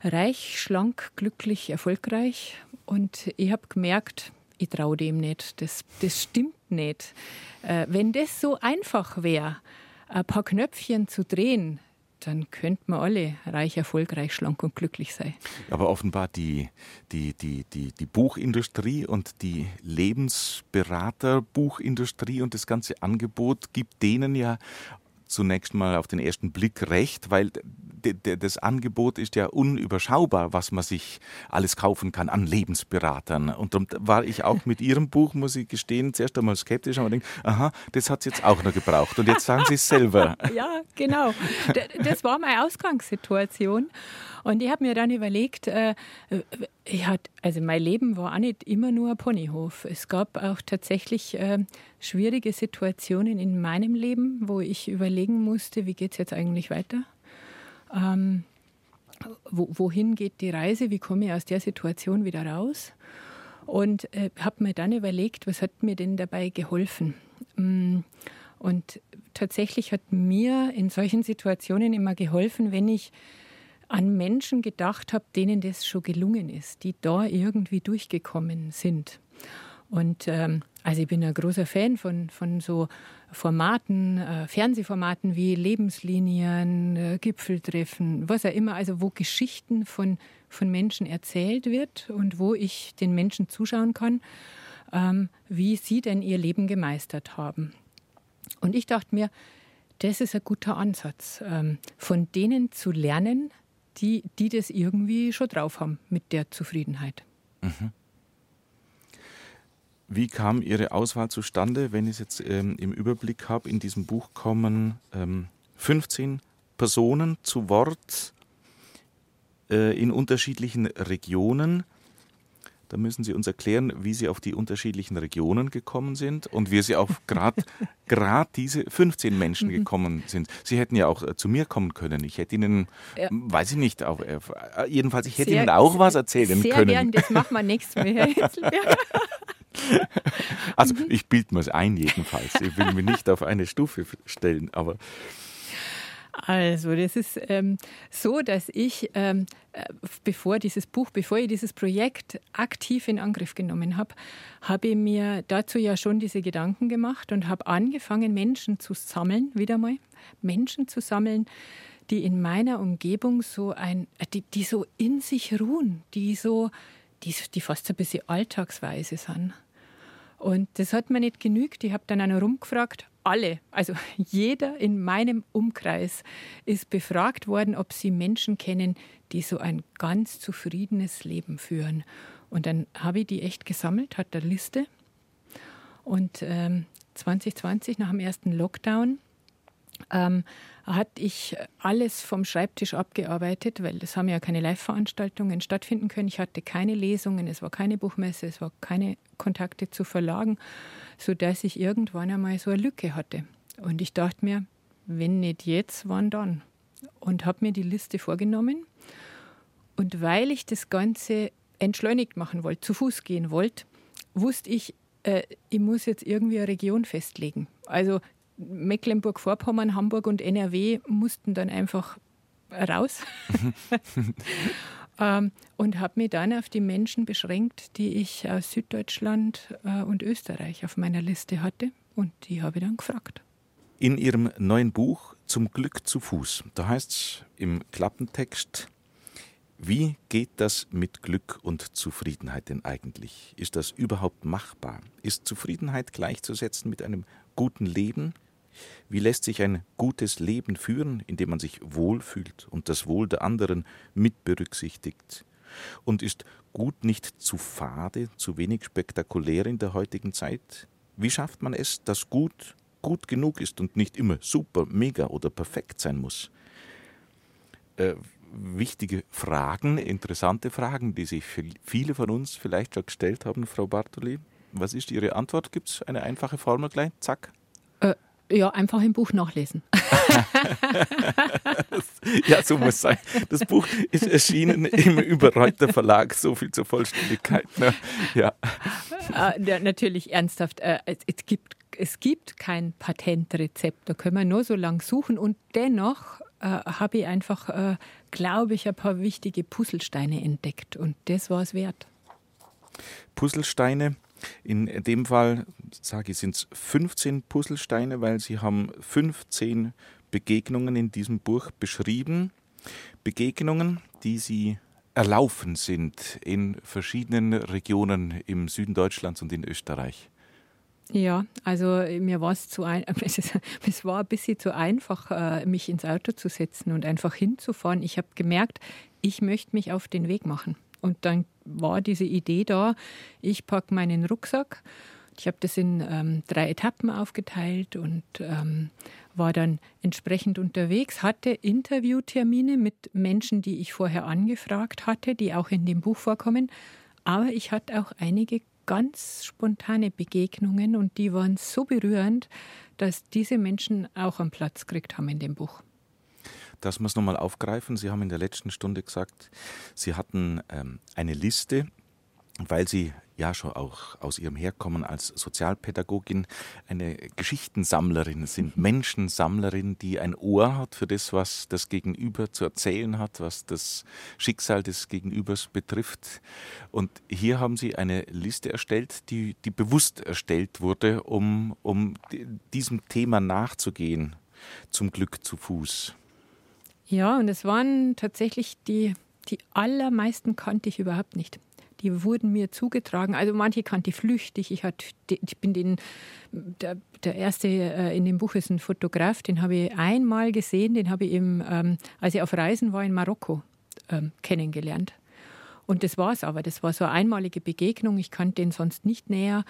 reich, schlank, glücklich, erfolgreich. Und ich habe gemerkt, ich traue dem nicht. Das, das stimmt nicht. Äh, wenn das so einfach wäre, ein paar Knöpfchen zu drehen, dann könnten wir alle reich, erfolgreich, schlank und glücklich sein. Aber offenbar die, die, die, die, die Buchindustrie und die Lebensberaterbuchindustrie und das ganze Angebot gibt denen ja zunächst mal auf den ersten Blick recht, weil das Angebot ist ja unüberschaubar, was man sich alles kaufen kann an Lebensberatern. Und darum war ich auch mit Ihrem Buch, muss ich gestehen, zuerst einmal skeptisch, aber denke, aha, das hat es jetzt auch noch gebraucht. Und jetzt sagen Sie es selber. [LAUGHS] Ja, genau. Das war meine Ausgangssituation. Und ich habe mir dann überlegt, äh, ich hat, also mein Leben war auch nicht immer nur ein Ponyhof. Es gab auch tatsächlich äh, schwierige Situationen in meinem Leben, wo ich überlegen musste, wie geht es jetzt eigentlich weiter? Ähm, wo, wohin geht die Reise? Wie komme ich aus der Situation wieder raus? Und äh, habe mir dann überlegt, was hat mir denn dabei geholfen? Mm, und tatsächlich hat mir in solchen Situationen immer geholfen, wenn ich an Menschen gedacht habe, denen das schon gelungen ist, die da irgendwie durchgekommen sind. Und ähm, also ich bin ein großer Fan von, von so Formaten, äh, Fernsehformaten wie Lebenslinien, äh, Gipfeltreffen, was auch immer, also wo Geschichten von, von Menschen erzählt wird und wo ich den Menschen zuschauen kann, ähm, wie sie denn ihr Leben gemeistert haben. Und ich dachte mir, das ist ein guter Ansatz, ähm, von denen zu lernen, die, die das irgendwie schon drauf haben mit der Zufriedenheit. Mhm. Wie kam Ihre Auswahl zustande? Wenn ich es jetzt ähm, im Überblick habe, in diesem Buch kommen ähm, 15 Personen zu Wort äh, in unterschiedlichen Regionen. Da müssen Sie uns erklären, wie Sie auf die unterschiedlichen Regionen gekommen sind und wie Sie auf [LAUGHS] gerade diese 15 Menschen mhm. gekommen sind. Sie hätten ja auch äh, zu mir kommen können. Ich hätte Ihnen, ja. weiß ich nicht, auch, äh, jedenfalls, ich hätte sehr, Ihnen auch was erzählen sehr können. Sehr gern, das machen wir nächstes Mal. [LAUGHS] [LAUGHS] also ich bilde mir es ein jedenfalls. Ich will mich nicht auf eine Stufe stellen, aber also, das ist ähm, so, dass ich, ähm, äh, bevor dieses Buch, bevor ich dieses Projekt aktiv in Angriff genommen habe, habe ich mir dazu ja schon diese Gedanken gemacht und habe angefangen, Menschen zu sammeln, wieder mal, Menschen zu sammeln, die in meiner Umgebung so ein, die, die so in sich ruhen, die so die, die fast ein bisschen alltagsweise sind. Und das hat mir nicht genügt. Ich habe dann auch noch rumgefragt. Alle, also [LAUGHS] jeder in meinem Umkreis ist befragt worden, ob sie Menschen kennen, die so ein ganz zufriedenes Leben führen. Und dann habe ich die echt gesammelt, hat eine Liste. Und ähm, 2020, nach dem ersten Lockdown, ähm, hatte ich alles vom Schreibtisch abgearbeitet, weil es haben ja keine Live-Veranstaltungen stattfinden können. Ich hatte keine Lesungen, es war keine Buchmesse, es war keine Kontakte zu Verlagen, sodass ich irgendwann einmal so eine Lücke hatte. Und ich dachte mir, wenn nicht jetzt, wann dann? Und habe mir die Liste vorgenommen. Und weil ich das Ganze entschleunigt machen wollte, zu Fuß gehen wollte, wusste ich, äh, ich muss jetzt irgendwie eine Region festlegen. Also Mecklenburg-Vorpommern, Hamburg und NRW mussten dann einfach raus. [LAUGHS] ähm, und habe mich dann auf die Menschen beschränkt, die ich aus Süddeutschland äh, und Österreich auf meiner Liste hatte. Und die habe ich dann gefragt. In Ihrem neuen Buch Zum Glück zu Fuß, da heißt es im Klappentext, wie geht das mit Glück und Zufriedenheit denn eigentlich? Ist das überhaupt machbar? Ist Zufriedenheit gleichzusetzen mit einem guten Leben? Wie lässt sich ein gutes Leben führen, indem man sich wohlfühlt und das Wohl der anderen mit berücksichtigt? Und ist gut nicht zu fade, zu wenig spektakulär in der heutigen Zeit? Wie schafft man es, dass gut gut genug ist und nicht immer super, mega oder perfekt sein muss? Äh, wichtige Fragen, interessante Fragen, die sich viele von uns vielleicht schon gestellt haben, Frau Bartoli. Was ist Ihre Antwort? Gibt es eine einfache Formel gleich? Zack. Ja, einfach im Buch nachlesen. [LAUGHS] ja, so muss es sein. Das Buch ist erschienen im Überreuter Verlag, so viel zur Vollständigkeit. Ne? Ja. Äh, natürlich ernsthaft. Äh, es, es, gibt, es gibt kein Patentrezept. Da können wir nur so lange suchen. Und dennoch äh, habe ich einfach, äh, glaube ich, ein paar wichtige Puzzlesteine entdeckt. Und das war es wert. Puzzlesteine, in dem Fall, sage ich, sind es 15 Puzzlesteine, weil Sie haben 15 Begegnungen in diesem Buch beschrieben. Begegnungen, die Sie erlaufen sind in verschiedenen Regionen im Süden Deutschlands und in Österreich. Ja, also mir war es zu ein, [LAUGHS] es war ein bisschen zu einfach, äh, mich ins Auto zu setzen und einfach hinzufahren. Ich habe gemerkt, ich möchte mich auf den Weg machen. Und dann war diese Idee da, ich packe meinen Rucksack. Ich habe das in ähm, drei Etappen aufgeteilt und ähm, war dann entsprechend unterwegs, hatte Interviewtermine mit Menschen, die ich vorher angefragt hatte, die auch in dem Buch vorkommen. Aber ich hatte auch einige ganz spontane Begegnungen und die waren so berührend, dass diese Menschen auch einen Platz gekriegt haben in dem Buch. Das muss nochmal aufgreifen. Sie haben in der letzten Stunde gesagt, Sie hatten ähm, eine Liste, weil Sie ja schon auch aus ihrem Herkommen als Sozialpädagogin eine Geschichtensammlerin sind, [LAUGHS] Menschensammlerin, die ein Ohr hat für das, was das Gegenüber zu erzählen hat, was das Schicksal des Gegenübers betrifft. Und hier haben Sie eine Liste erstellt, die, die bewusst erstellt wurde, um, um diesem Thema nachzugehen, zum Glück zu Fuß. Ja, und es waren tatsächlich die, die allermeisten kannte ich überhaupt nicht die wurden mir zugetragen. Also manche kannte ich flüchtig. Ich, hat, ich bin den, der, der erste äh, in dem Buch ist ein Fotograf, den habe ich einmal gesehen, den habe ich im, ähm, als ich auf Reisen war in Marokko ähm, kennengelernt. Und das war es aber. Das war so eine einmalige Begegnung. Ich kannte ihn sonst nicht näher.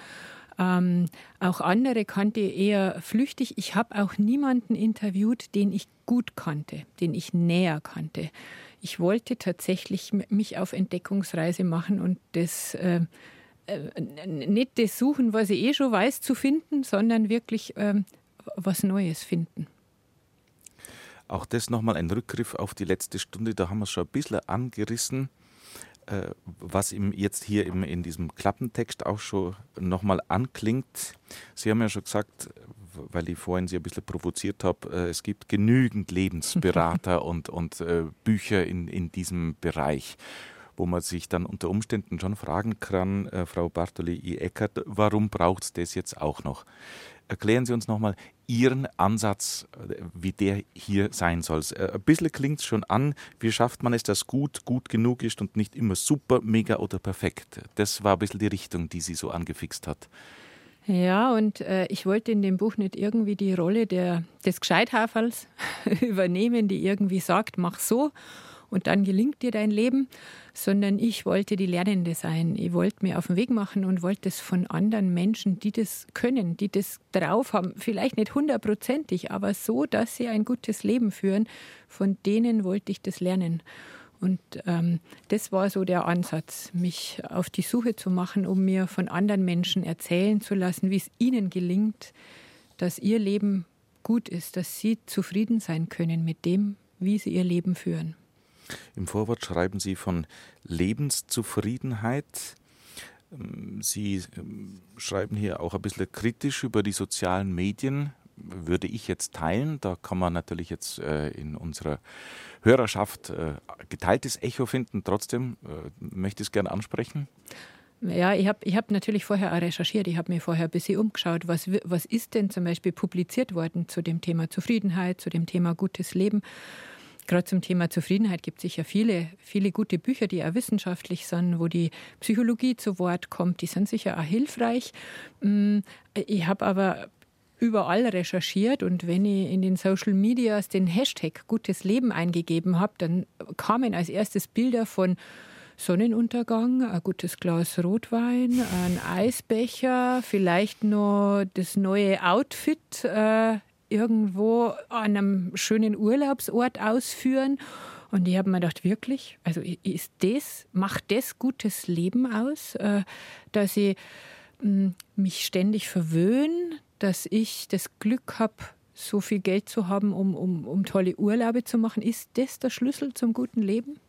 Ähm, auch andere kannte eher flüchtig. Ich habe auch niemanden interviewt, den ich gut kannte, den ich näher kannte ich wollte tatsächlich mich auf Entdeckungsreise machen und das äh, äh, nicht das suchen, was ich eh schon weiß, zu finden, sondern wirklich äh, was Neues finden. Auch das nochmal ein Rückgriff auf die letzte Stunde, da haben wir es schon ein bisschen angerissen, was ihm jetzt hier im, in diesem Klappentext auch schon nochmal anklingt. Sie haben ja schon gesagt, weil ich vorhin Sie ein bisschen provoziert habe, äh, es gibt genügend Lebensberater [LAUGHS] und, und äh, Bücher in, in diesem Bereich wo man sich dann unter Umständen schon fragen kann, äh, Frau Bartoli-Eckert, warum braucht es das jetzt auch noch? Erklären Sie uns nochmal, Ihren Ansatz, äh, wie der hier sein soll. Äh, ein bisschen klingt es schon an, wie schafft man es, dass gut gut genug ist und nicht immer super, mega oder perfekt. Das war ein bisschen die Richtung, die Sie so angefixt hat. Ja, und äh, ich wollte in dem Buch nicht irgendwie die Rolle der, des Gescheithafers [LAUGHS] übernehmen, die irgendwie sagt, mach so und dann gelingt dir dein Leben, sondern ich wollte die Lernende sein. Ich wollte mir auf den Weg machen und wollte es von anderen Menschen, die das können, die das drauf haben, vielleicht nicht hundertprozentig, aber so, dass sie ein gutes Leben führen, von denen wollte ich das lernen. Und ähm, das war so der Ansatz, mich auf die Suche zu machen, um mir von anderen Menschen erzählen zu lassen, wie es ihnen gelingt, dass ihr Leben gut ist, dass sie zufrieden sein können mit dem, wie sie ihr Leben führen. Im Vorwort schreiben Sie von Lebenszufriedenheit. Ähm, Sie ähm, schreiben hier auch ein bisschen kritisch über die sozialen Medien. Würde ich jetzt teilen. Da kann man natürlich jetzt äh, in unserer Hörerschaft äh, geteiltes Echo finden. Trotzdem äh, möchte ich es gerne ansprechen. Ja, ich habe ich hab natürlich vorher auch recherchiert. Ich habe mir vorher ein bisschen umgeschaut, was, was ist denn zum Beispiel publiziert worden zu dem Thema Zufriedenheit, zu dem Thema gutes Leben. Gerade zum Thema Zufriedenheit gibt es sicher viele, viele gute Bücher, die auch wissenschaftlich sind, wo die Psychologie zu Wort kommt. Die sind sicher auch hilfreich. Mm, ich habe aber überall recherchiert und wenn ich in den Social Medias den Hashtag gutes Leben eingegeben habe, dann kamen als erstes Bilder von Sonnenuntergang, ein gutes Glas Rotwein, ein Eisbecher, vielleicht noch das neue Outfit äh, irgendwo an einem schönen Urlaubsort ausführen. Und ich habe mir gedacht, wirklich, also ist das, macht das gutes Leben aus, äh, dass ich hm, mich ständig verwöhne, dass ich das Glück habe, so viel Geld zu haben, um, um, um tolle Urlaube zu machen. Ist das der Schlüssel zum guten Leben?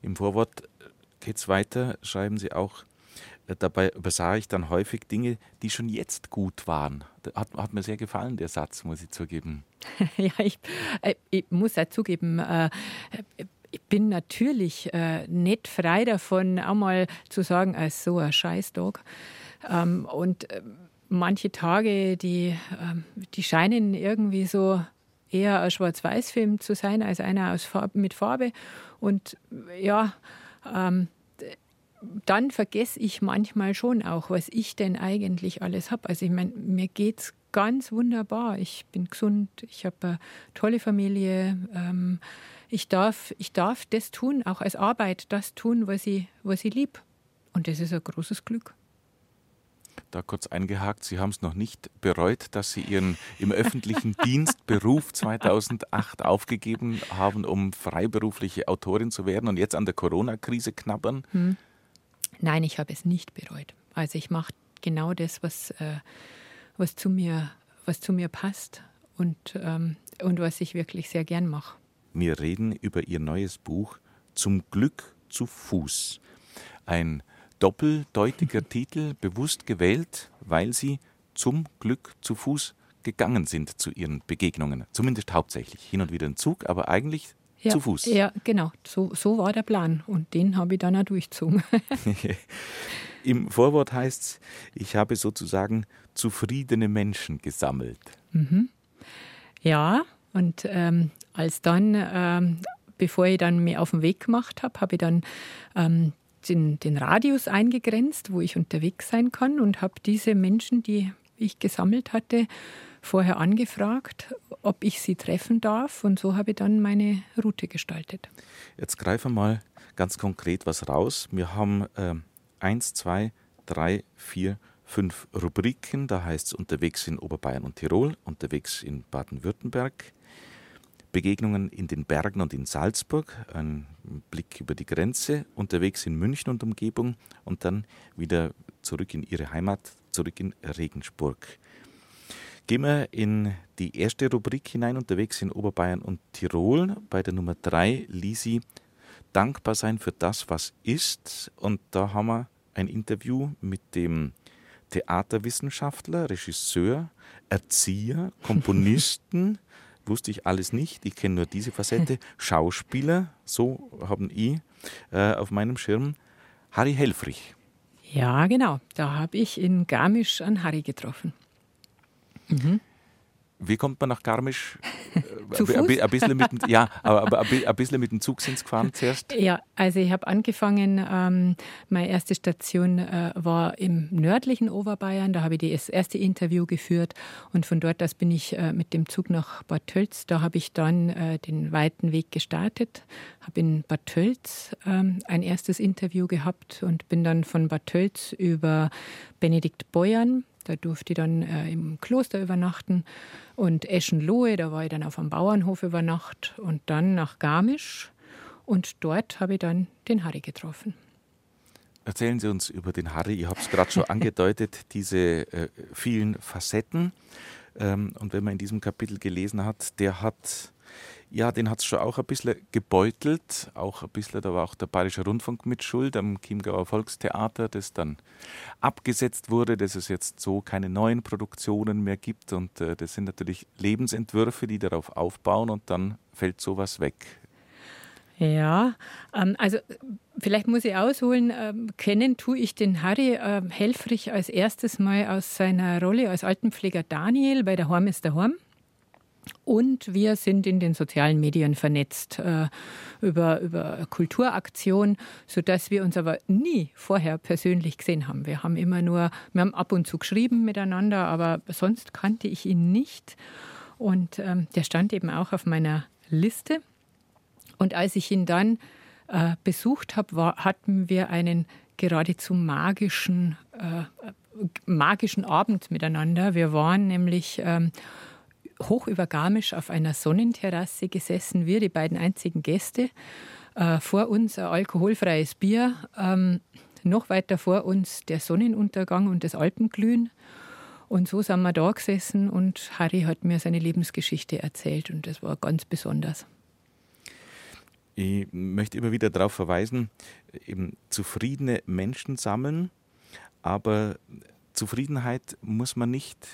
Im Vorwort geht es weiter, schreiben Sie auch, äh, dabei übersah ich dann häufig Dinge, die schon jetzt gut waren. Hat, hat mir sehr gefallen, der Satz, muss ich zugeben. [LAUGHS] ja, ich, äh, ich muss auch zugeben, äh, ich bin natürlich äh, nicht frei davon, auch mal zu sagen, als so ein Scheißdog. Ähm, und äh, manche Tage, die, ähm, die scheinen irgendwie so eher ein Schwarz-Weiß-Film zu sein als einer aus Farbe, mit Farbe. Und ja, ähm, dann vergesse ich manchmal schon auch, was ich denn eigentlich alles habe. Also ich meine, mir geht es ganz wunderbar. Ich bin gesund, ich habe eine tolle Familie. Ähm, ich, darf, ich darf das tun, auch als Arbeit, das tun, was ich, was ich liebe. Und das ist ein großes Glück. Da kurz eingehakt, Sie haben es noch nicht bereut, dass Sie Ihren im öffentlichen [LAUGHS] Dienst Beruf 2008 aufgegeben haben, um freiberufliche Autorin zu werden und jetzt an der Corona-Krise knabbern? Hm. Nein, ich habe es nicht bereut. Also ich mache genau das, was, äh, was, zu mir, was zu mir passt und, ähm, und was ich wirklich sehr gern mache. Wir reden über Ihr neues Buch Zum Glück zu Fuß. Ein doppeldeutiger [LAUGHS] Titel, bewusst gewählt, weil Sie zum Glück zu Fuß gegangen sind zu Ihren Begegnungen. Zumindest hauptsächlich. Hin und wieder ein Zug, aber eigentlich ja, zu Fuß. Ja, genau. So, so war der Plan. Und den habe ich dann auch durchgezogen. [LAUGHS] [LAUGHS] Im Vorwort heißt es, ich habe sozusagen zufriedene Menschen gesammelt. Mhm. Ja, und ähm, als dann, ähm, bevor ich dann mir auf den Weg gemacht habe, habe ich dann ähm, den, den Radius eingegrenzt, wo ich unterwegs sein kann und habe diese Menschen, die ich gesammelt hatte, vorher angefragt, ob ich sie treffen darf. Und so habe ich dann meine Route gestaltet. Jetzt greifen wir mal ganz konkret was raus. Wir haben äh, eins, zwei, drei, vier, fünf Rubriken. Da heißt es unterwegs in Oberbayern und Tirol, unterwegs in Baden-Württemberg. Begegnungen in den Bergen und in Salzburg, ein Blick über die Grenze, unterwegs in München und Umgebung und dann wieder zurück in ihre Heimat, zurück in Regensburg. Gehen wir in die erste Rubrik hinein, unterwegs in Oberbayern und Tirol. Bei der Nummer 3, Lisi, dankbar sein für das, was ist. Und da haben wir ein Interview mit dem Theaterwissenschaftler, Regisseur, Erzieher, [LAUGHS] Komponisten, wusste ich alles nicht, ich kenne nur diese Facette, [LAUGHS] Schauspieler, so haben ich äh, auf meinem Schirm, Harry Helfrich. Ja, genau, da habe ich in Garmisch an Harry getroffen. Mhm. Wie kommt man nach Garmisch? [LAUGHS] Zu Fuß? Ein, bisschen mit, ja, aber, [LAUGHS] ein bisschen mit dem Zug sind Sie gefahren zuerst? Ja, also ich habe angefangen, ähm, meine erste Station äh, war im nördlichen Oberbayern, da habe ich das erste Interview geführt und von dort aus bin ich äh, mit dem Zug nach Bad Tölz. Da habe ich dann äh, den weiten Weg gestartet, habe in Bad Tölz ähm, ein erstes Interview gehabt und bin dann von Bad Tölz über Benedikt Beuern da durfte ich dann äh, im Kloster übernachten. Und Eschenlohe, da war ich dann auf einem Bauernhof über Nacht. Und dann nach Garmisch. Und dort habe ich dann den Harry getroffen. Erzählen Sie uns über den Harry. Ich habe es gerade schon [LAUGHS] angedeutet, diese äh, vielen Facetten. Ähm, und wenn man in diesem Kapitel gelesen hat, der hat ja, den hat es schon auch ein bisschen gebeutelt. Auch ein bisschen, da war auch der Bayerische Rundfunk mit Schuld am Chiemgauer Volkstheater, das dann abgesetzt wurde, dass es jetzt so keine neuen Produktionen mehr gibt. Und äh, das sind natürlich Lebensentwürfe, die darauf aufbauen und dann fällt sowas weg. Ja, ähm, also vielleicht muss ich ausholen. Ähm, kennen tue ich den Harry äh, Helfrich als erstes Mal aus seiner Rolle als Altenpfleger Daniel bei der Horm ist der Horm. Und wir sind in den sozialen Medien vernetzt äh, über, über Kulturaktion, sodass wir uns aber nie vorher persönlich gesehen haben. Wir haben immer nur, wir haben ab und zu geschrieben miteinander, aber sonst kannte ich ihn nicht. Und ähm, der stand eben auch auf meiner Liste. Und als ich ihn dann äh, besucht habe, hatten wir einen geradezu magischen, äh, magischen Abend miteinander. Wir waren nämlich ähm, hoch über Garmisch auf einer Sonnenterrasse gesessen, wir, die beiden einzigen Gäste. Äh, vor uns ein alkoholfreies Bier, ähm, noch weiter vor uns der Sonnenuntergang und das Alpenglühen. Und so sind wir da gesessen und Harry hat mir seine Lebensgeschichte erzählt und das war ganz besonders. Ich möchte immer wieder darauf verweisen, eben zufriedene Menschen sammeln, aber Zufriedenheit muss man nicht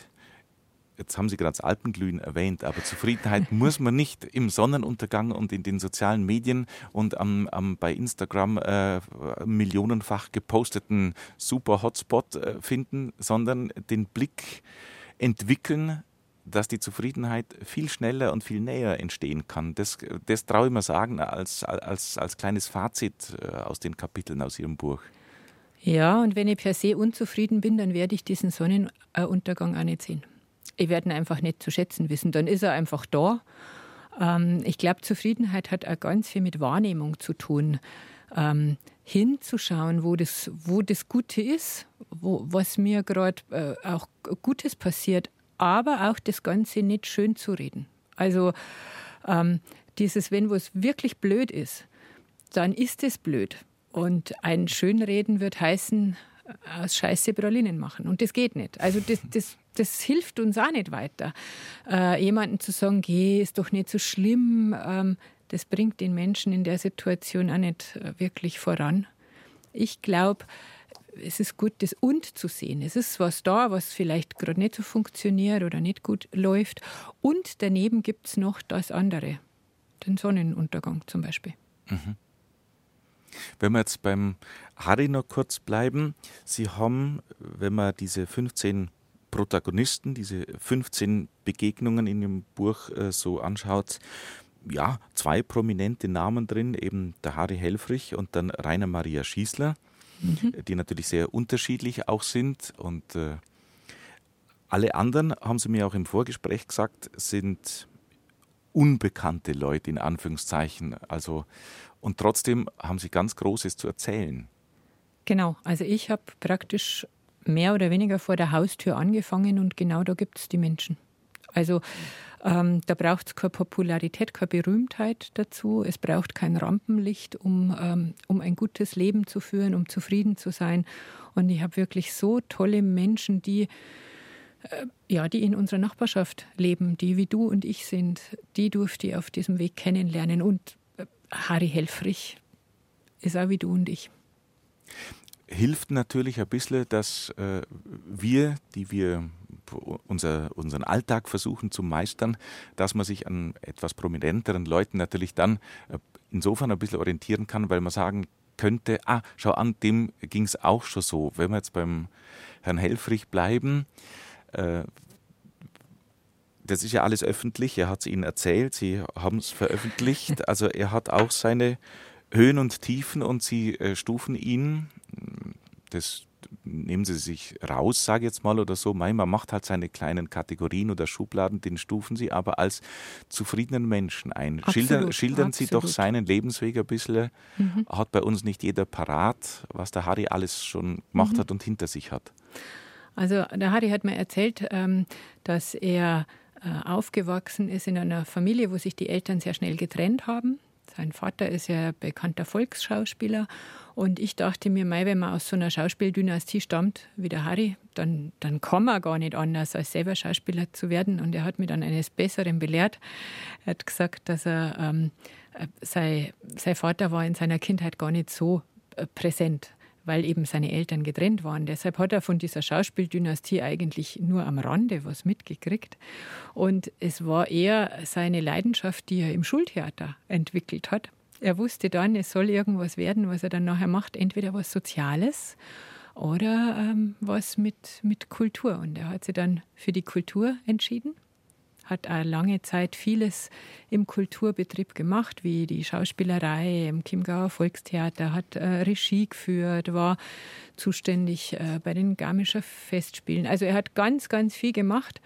jetzt haben Sie gerade das Alpenglühen erwähnt, aber Zufriedenheit [LAUGHS] muss man nicht im Sonnenuntergang und in den sozialen Medien und am, am bei Instagram äh, millionenfach geposteten super Hotspot äh, finden, sondern den Blick entwickeln, dass die Zufriedenheit viel schneller und viel näher entstehen kann. Das, das traue ich mir sagen als, als, als kleines Fazit äh, aus den Kapiteln aus Ihrem Buch. Ja, und wenn ich per se unzufrieden bin, dann werde ich diesen Sonnenuntergang auch nicht sehen ich werde ihn einfach nicht zu schätzen wissen. Dann ist er einfach da. Ähm, ich glaube, Zufriedenheit hat auch ganz viel mit Wahrnehmung zu tun. Ähm, hinzuschauen, wo das, wo das Gute ist, wo, was mir gerade äh, auch Gutes passiert, aber auch das Ganze nicht schön zu reden. Also ähm, dieses, wenn was wirklich blöd ist, dann ist es blöd. Und ein Schönreden wird heißen, aus Scheiße Pralinen machen. Und das geht nicht. Also das, das, das hilft uns auch nicht weiter. Äh, jemanden zu sagen, geh, ist doch nicht so schlimm, ähm, das bringt den Menschen in der Situation auch nicht äh, wirklich voran. Ich glaube, es ist gut, das Und zu sehen. Es ist was da, was vielleicht gerade nicht so funktioniert oder nicht gut läuft. Und daneben gibt es noch das andere, den Sonnenuntergang zum Beispiel. Mhm. Wenn wir jetzt beim Harry noch kurz bleiben, Sie haben, wenn man diese 15 Protagonisten, diese 15 Begegnungen in Ihrem Buch äh, so anschaut, ja, zwei prominente Namen drin, eben der Harry Helfrich und dann Rainer Maria Schießler, mhm. die natürlich sehr unterschiedlich auch sind und äh, alle anderen, haben Sie mir auch im Vorgespräch gesagt, sind unbekannte Leute in Anführungszeichen. Also und trotzdem haben Sie ganz Großes zu erzählen. Genau, also ich habe praktisch mehr oder weniger vor der Haustür angefangen und genau da gibt es die Menschen. Also ähm, da braucht es keine Popularität, keine Berühmtheit dazu. Es braucht kein Rampenlicht, um, ähm, um ein gutes Leben zu führen, um zufrieden zu sein. Und ich habe wirklich so tolle Menschen, die, äh, ja, die in unserer Nachbarschaft leben, die wie du und ich sind. Die durfte ich auf diesem Weg kennenlernen. Und Harry Helfrich ist auch wie du und ich. Hilft natürlich ein bisschen, dass äh, wir, die wir unser, unseren Alltag versuchen zu meistern, dass man sich an etwas prominenteren Leuten natürlich dann äh, insofern ein bisschen orientieren kann, weil man sagen könnte, ah, schau an, dem ging es auch schon so. Wenn wir jetzt beim Herrn Helfrich bleiben, äh, das ist ja alles öffentlich. Er hat es Ihnen erzählt, Sie haben es veröffentlicht. [LAUGHS] Also er hat auch seine Höhen und Tiefen und Sie äh, stufen ihn, das nehmen Sie sich raus, sage ich jetzt mal oder so. Man macht halt seine kleinen Kategorien oder Schubladen, den stufen Sie aber als zufriedenen Menschen ein. Absolut, schildern schildern Sie doch seinen Lebensweg ein bisschen. Mhm. Hat bei uns nicht jeder parat, was der Harry alles schon gemacht Mhm. hat und hinter sich hat. Also der Harry hat mir erzählt, ähm, dass er aufgewachsen ist in einer Familie, wo sich die Eltern sehr schnell getrennt haben. Sein Vater ist ja bekannter Volksschauspieler und ich dachte mir, mei, wenn man aus so einer Schauspieldynastie stammt wie der Harry, dann, dann kann man gar nicht anders, als selber Schauspieler zu werden. Und er hat mich dann eines Besseren belehrt. Er hat gesagt, dass er ähm, äh, sei, sein Vater war in seiner Kindheit gar nicht so äh, präsent weil eben seine Eltern getrennt waren. Deshalb hat er von dieser Schauspieldynastie eigentlich nur am Rande was mitgekriegt. Und es war eher seine Leidenschaft, die er im Schultheater entwickelt hat. Er wusste dann, es soll irgendwas werden, was er dann nachher macht, entweder was Soziales oder ähm, was mit, mit Kultur. Und er hat sich dann für die Kultur entschieden hat auch lange Zeit vieles im Kulturbetrieb gemacht, wie die Schauspielerei im Chiemgauer Volkstheater, hat äh, Regie geführt, war zuständig äh, bei den Garmischer Festspielen. Also er hat ganz, ganz viel gemacht.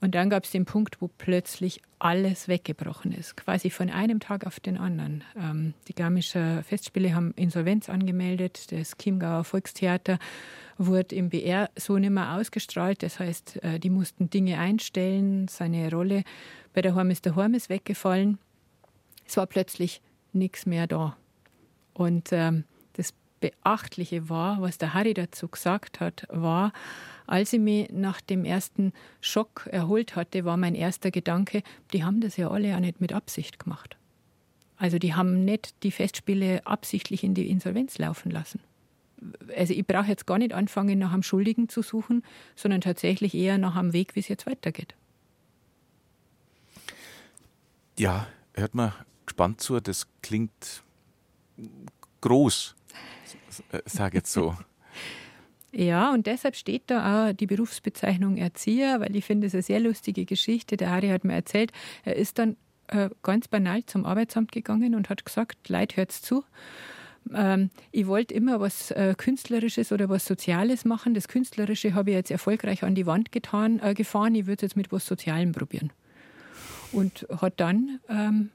Und dann gab es den Punkt, wo plötzlich alles weggebrochen ist, quasi von einem Tag auf den anderen. Ähm, die Garmischer Festspiele haben Insolvenz angemeldet, das Chiemgauer Volkstheater wurde im BR so nicht mehr ausgestrahlt. Das heißt, äh, die mussten Dinge einstellen. Seine Rolle bei der Horm ist der Horm ist weggefallen. Es war plötzlich nichts mehr da. Und ähm, Beachtliche war, was der Harry dazu gesagt hat, war, als ich mich nach dem ersten Schock erholt hatte, war mein erster Gedanke, die haben das ja alle ja nicht mit Absicht gemacht. Also die haben nicht die Festspiele absichtlich in die Insolvenz laufen lassen also ich brauche jetzt gar nicht anfangen, nach einem Schuldigen zu suchen, sondern tatsächlich eher nach einem Weg, wie es jetzt weitergeht. Ja, hört mal gespannt zu, das klingt groß, sage jetzt so. [LAUGHS] Ja, und deshalb steht da auch die Berufsbezeichnung Erzieher, weil ich finde, es eine sehr lustige Geschichte. Der Harry hat mir erzählt, er ist dann äh, ganz banal zum Arbeitsamt gegangen und hat gesagt, Leid, hört's zu. Ähm, ich wollte immer was äh, Künstlerisches oder was Soziales machen. Das Künstlerische habe ich jetzt erfolgreich an die Wand getan, äh, gefahren. Ich würde jetzt mit was Sozialem probieren. Und hat dann ähm,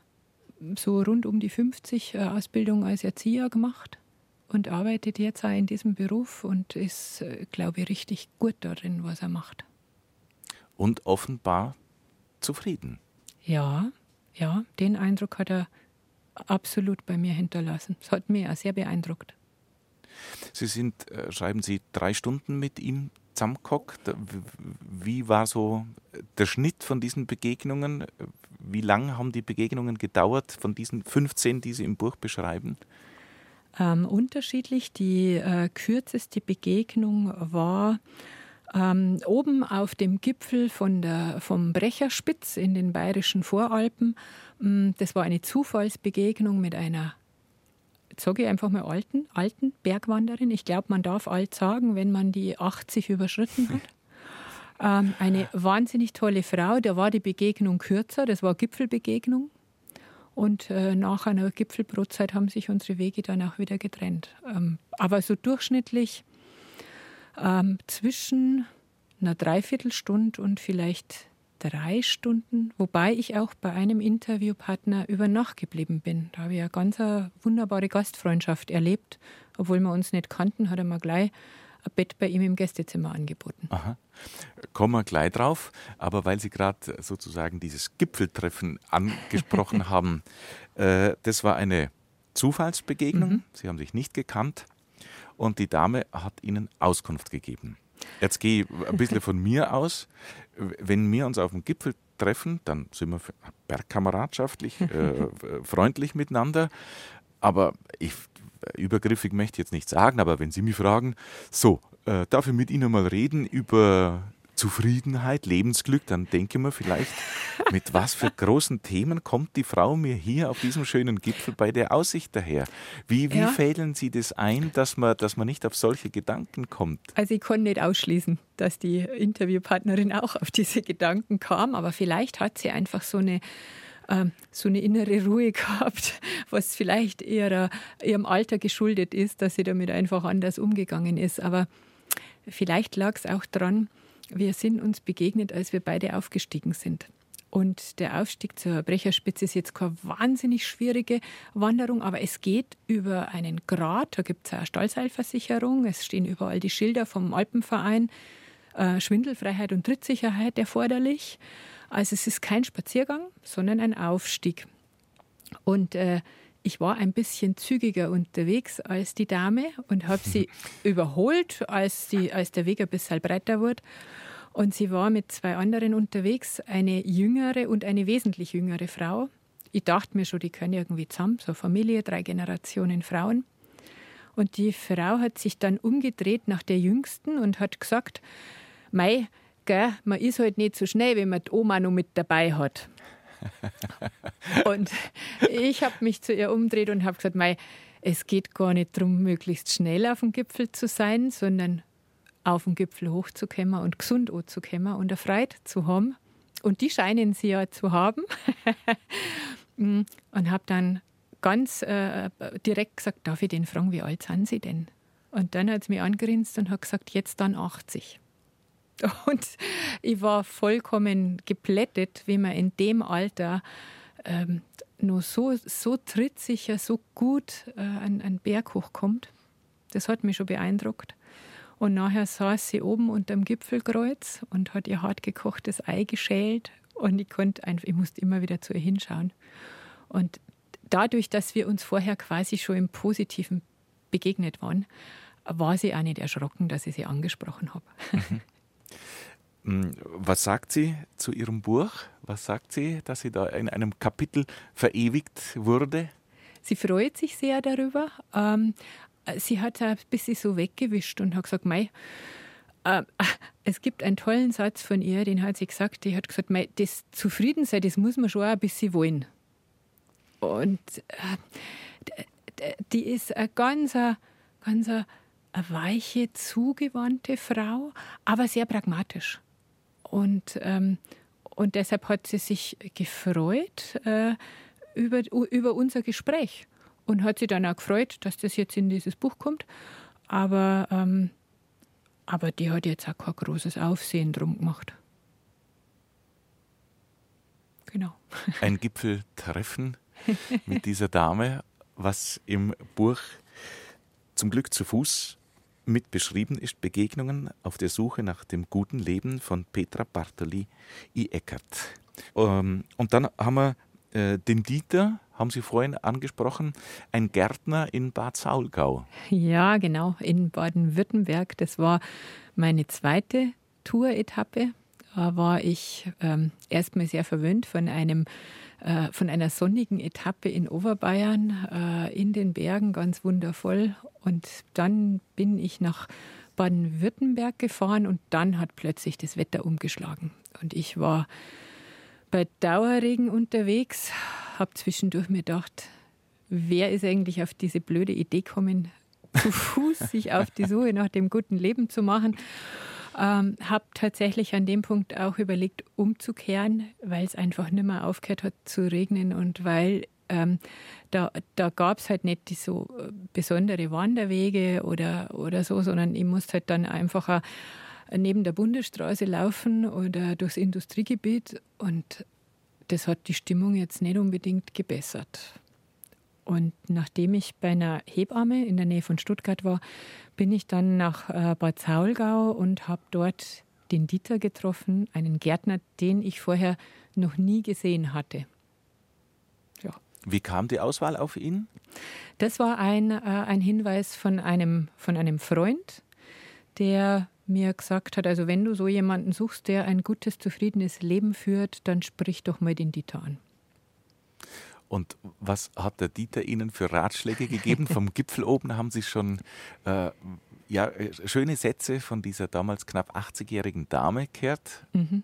so rund um die 50 äh, Ausbildung als Erzieher gemacht und arbeitet jetzt auch in diesem Beruf und ist, äh, glaube ich, richtig gut darin, was er macht. Und offenbar zufrieden. Ja, ja, den Eindruck hat er absolut bei mir hinterlassen. Das hat mich auch sehr beeindruckt. Sie sind, äh, schreiben Sie, drei Stunden mit ihm zusammengehockt. Wie war so der Schnitt von diesen Begegnungen? Wie lange haben die Begegnungen gedauert von diesen 15, die Sie im Buch beschreiben? Ähm, unterschiedlich. Die äh, kürzeste Begegnung war ähm, oben auf dem Gipfel von der, vom Brecherspitz in den bayerischen Voralpen. Ähm, das war eine Zufallsbegegnung mit einer, sage ich einfach mal alten, alten Bergwanderin. Ich glaube, man darf alt sagen, wenn man die 80 überschritten hat. Ähm, eine wahnsinnig tolle Frau. Da war die Begegnung kürzer, das war Gipfelbegegnung. Und äh, nach einer Gipfelbrotzeit haben sich unsere Wege dann auch wieder getrennt. Ähm, aber so durchschnittlich ähm, zwischen einer Dreiviertelstunde und vielleicht drei Stunden, wobei ich auch bei einem Interviewpartner über Nacht geblieben bin. Da habe ich eine ganz eine wunderbare Gastfreundschaft erlebt. Obwohl wir uns nicht kannten, hat er mir gleich ein Bett bei ihm im Gästezimmer angeboten. Aha. Kommen wir gleich drauf, aber weil Sie gerade sozusagen dieses Gipfeltreffen [LAUGHS] angesprochen haben, äh, das war eine Zufallsbegegnung. Mhm. Sie haben sich nicht gekannt und die Dame hat Ihnen Auskunft gegeben. Jetzt gehe ich ein bisschen von mir aus. Wenn wir uns auf dem Gipfel treffen, dann sind wir bergkameradschaftlich, [LAUGHS] äh, freundlich miteinander. Aber ich, übergriffig möchte ich jetzt nicht sagen, aber wenn Sie mich fragen, so, äh, darf ich mit Ihnen mal reden über Zufriedenheit, Lebensglück, dann denke ich mir vielleicht, [LAUGHS] mit was für großen Themen kommt die Frau mir hier auf diesem schönen Gipfel bei der Aussicht daher? Wie, wie ja. fädeln Sie das ein, dass man, dass man nicht auf solche Gedanken kommt? Also ich konnte nicht ausschließen, dass die Interviewpartnerin auch auf diese Gedanken kam, aber vielleicht hat sie einfach so eine so eine innere Ruhe [LAUGHS] gehabt, was vielleicht eher ihrem Alter geschuldet ist, dass sie damit einfach anders umgegangen ist. Aber vielleicht lag es auch daran, wir sind uns begegnet, als wir beide aufgestiegen sind. Und der Aufstieg zur Brecherspitze ist jetzt keine wahnsinnig schwierige Wanderung, aber es geht über einen Grat. Da gibt es eine Stallseilversicherung. Es stehen überall die Schilder vom Alpenverein. Äh, Schwindelfreiheit und Trittsicherheit erforderlich. Also es ist kein Spaziergang, sondern ein Aufstieg. Und äh, ich war ein bisschen zügiger unterwegs als die Dame und habe sie [LAUGHS] überholt, als, die, als der Weg ein bisschen breiter wurde. Und sie war mit zwei anderen unterwegs, eine jüngere und eine wesentlich jüngere Frau. Ich dachte mir schon, die können irgendwie zusammen, so Familie, drei Generationen Frauen. Und die Frau hat sich dann umgedreht nach der Jüngsten und hat gesagt, Mei, gell, man ist halt nicht so schnell, wenn man die Oma noch mit dabei hat. [LAUGHS] und ich habe mich zu ihr umgedreht und habe gesagt, Mei, es geht gar nicht darum, möglichst schnell auf dem Gipfel zu sein, sondern auf dem Gipfel hochzukommen und gesund anzukommen und erfreut zu haben. Und die scheinen sie ja zu haben. [LAUGHS] und habe dann ganz äh, direkt gesagt, darf ich den fragen, wie alt sind Sie denn? Und dann hat sie mich angerinst und hat gesagt, jetzt dann 80. [LAUGHS] Und ich war vollkommen geplättet, wie man in dem Alter ähm, nur so, so trittsicher, so gut äh, an einen Berg hochkommt. Das hat mich schon beeindruckt. Und nachher saß sie oben unterm Gipfelkreuz und hat ihr hart gekochtes Ei geschält. Und ich konnte einfach, ich musste immer wieder zu ihr hinschauen. Und dadurch, dass wir uns vorher quasi schon im Positiven begegnet waren, war sie auch nicht erschrocken, dass ich sie angesprochen habe. Mhm. [LAUGHS] Hm, was sagt sie zu ihrem Buch? Was sagt sie, dass sie da in einem Kapitel verewigt wurde? Sie freut sich sehr darüber. Ähm, sie hat ein bisschen so weggewischt und hat gesagt, Mei, äh, [LAUGHS] es gibt einen tollen Satz von ihr, den hat sie gesagt, die hat gesagt, Mei, das Zufriedensein, das muss man schon ein bisschen wollen. Und äh, die ist eine ganz, ganz eine weiche, zugewandte Frau, aber sehr pragmatisch. Und, ähm, und deshalb hat sie sich gefreut äh, über, über unser Gespräch und hat sich dann auch gefreut, dass das jetzt in dieses Buch kommt. Aber, ähm, aber die hat jetzt auch kein großes Aufsehen drum gemacht. Genau. [LAUGHS] Ein Gipfeltreffen mit dieser Dame, was im Buch zum Glück zu Fuß mit beschrieben ist Begegnungen auf der Suche nach dem guten Leben von Petra Bartoli I. Eckert. Ähm, und dann haben wir äh, den Dieter, haben Sie vorhin angesprochen, ein Gärtner in Bad Saulgau. Ja, genau, in Baden-Württemberg. Das war meine zweite Tour-Etappe. War ich ähm, erstmal sehr verwöhnt von einem äh, von einer sonnigen Etappe in Oberbayern äh, in den Bergen, ganz wundervoll. Und dann bin ich nach Baden-Württemberg gefahren und dann hat plötzlich das Wetter umgeschlagen. Und ich war bei Dauerregen unterwegs, habe zwischendurch mir gedacht, wer ist eigentlich auf diese blöde Idee gekommen, zu [LAUGHS] Fuß sich auf die Suche nach dem guten Leben zu machen. Ähm, habe tatsächlich an dem Punkt auch überlegt, umzukehren, weil es einfach nicht mehr aufgehört hat zu regnen und weil ähm, da, da gab es halt nicht die so äh, besondere Wanderwege oder, oder so, sondern ich musste halt dann einfach neben der Bundesstraße laufen oder durchs Industriegebiet und das hat die Stimmung jetzt nicht unbedingt gebessert. Und nachdem ich bei einer Hebamme in der Nähe von Stuttgart war, bin ich dann nach äh, Bad Saulgau und habe dort den Dieter getroffen, einen Gärtner, den ich vorher noch nie gesehen hatte. Ja. Wie kam die Auswahl auf ihn? Das war ein, äh, ein Hinweis von einem, von einem Freund, der mir gesagt hat, also wenn du so jemanden suchst, der ein gutes, zufriedenes Leben führt, dann sprich doch mal den Dieter an. Und was hat der Dieter Ihnen für Ratschläge gegeben? Vom [LAUGHS] Gipfel oben haben Sie schon äh, ja, äh, schöne Sätze von dieser damals knapp 80-jährigen Dame gehört. Mhm.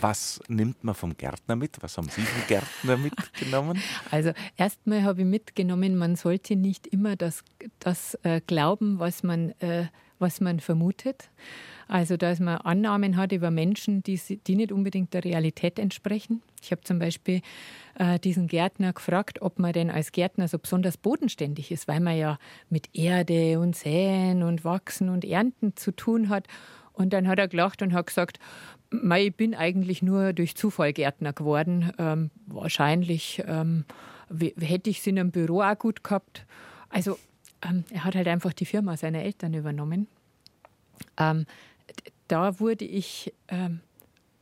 Was nimmt man vom Gärtner mit? Was haben Sie vom Gärtner mitgenommen? [LAUGHS] Also erstmal habe ich mitgenommen, man sollte nicht immer das, das äh, glauben, was man, äh, was man vermutet. Also, dass man Annahmen hat über Menschen, die, die nicht unbedingt der Realität entsprechen. Ich habe zum Beispiel äh, diesen Gärtner gefragt, ob man denn als Gärtner so besonders bodenständig ist, weil man ja mit Erde und Säen und Wachsen und Ernten zu tun hat. Und dann hat er gelacht und hat gesagt, ich bin eigentlich nur durch Zufall Gärtner geworden. Ähm, wahrscheinlich ähm, hätte ich es in einem Büro auch gut gehabt. Also ähm, er hat halt einfach die Firma seiner Eltern übernommen. Ähm, da wurde ich ähm,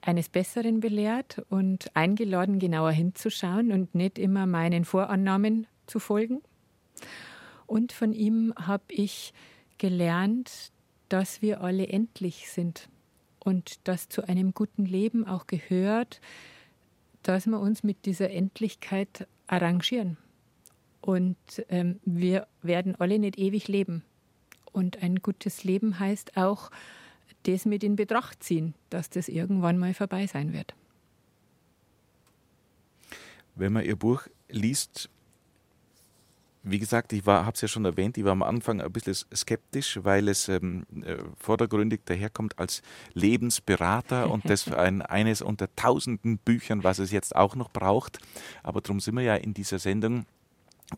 eines Besseren belehrt und eingeladen, genauer hinzuschauen und nicht immer meinen Vorannahmen zu folgen. Und von ihm habe ich gelernt, dass wir alle endlich sind und dass zu einem guten Leben auch gehört, dass wir uns mit dieser Endlichkeit arrangieren. Und ähm, wir werden alle nicht ewig leben. Und ein gutes Leben heißt auch, das mit in Betracht ziehen, dass das irgendwann mal vorbei sein wird. Wenn man Ihr Buch liest, wie gesagt, ich habe es ja schon erwähnt, ich war am Anfang ein bisschen skeptisch, weil es ähm, äh, vordergründig daherkommt als Lebensberater [LAUGHS] und das ein, eines unter tausenden Büchern, was es jetzt auch noch braucht. Aber darum sind wir ja in dieser Sendung,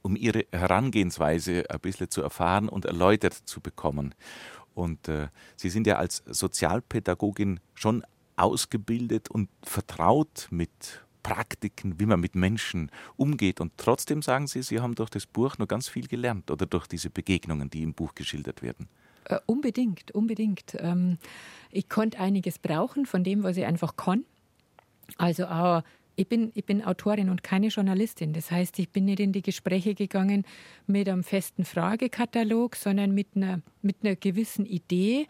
um Ihre Herangehensweise ein bisschen zu erfahren und erläutert zu bekommen. Und äh, Sie sind ja als Sozialpädagogin schon ausgebildet und vertraut mit Praktiken, wie man mit Menschen umgeht. Und trotzdem sagen Sie, Sie haben durch das Buch noch ganz viel gelernt oder durch diese Begegnungen, die im Buch geschildert werden. Äh, unbedingt, unbedingt. Ähm, ich konnte einiges brauchen von dem, was ich einfach kann. Also auch ich bin, ich bin Autorin und keine Journalistin. Das heißt, ich bin nicht in die Gespräche gegangen mit einem festen Fragekatalog, sondern mit einer, mit einer gewissen Idee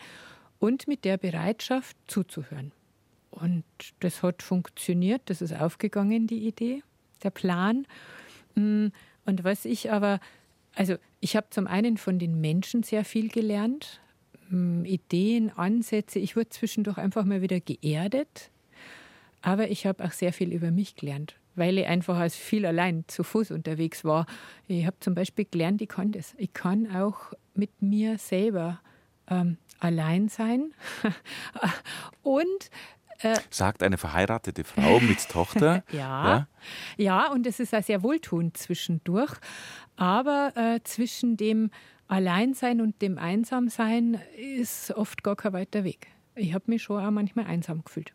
und mit der Bereitschaft zuzuhören. Und das hat funktioniert, das ist aufgegangen, die Idee, der Plan. Mm, und was ich aber, also ich habe zum einen von den Menschen sehr viel gelernt, mm, Ideen, Ansätze. Ich wurde zwischendurch einfach mal wieder geerdet aber ich habe auch sehr viel über mich gelernt, weil ich einfach als viel allein zu Fuß unterwegs war. Ich habe zum Beispiel gelernt, ich kann das. Ich kann auch mit mir selber ähm, allein sein. [LAUGHS] und äh, Sagt eine verheiratete Frau mit [LAUGHS] Tochter. ja, ja, ja. und es ist auch sehr wohltuend zwischendurch. Aber äh, zwischen dem Alleinsein und dem Einsamsein ist oft gar kein weiter Weg. Ich habe mich schon auch manchmal einsam gefühlt.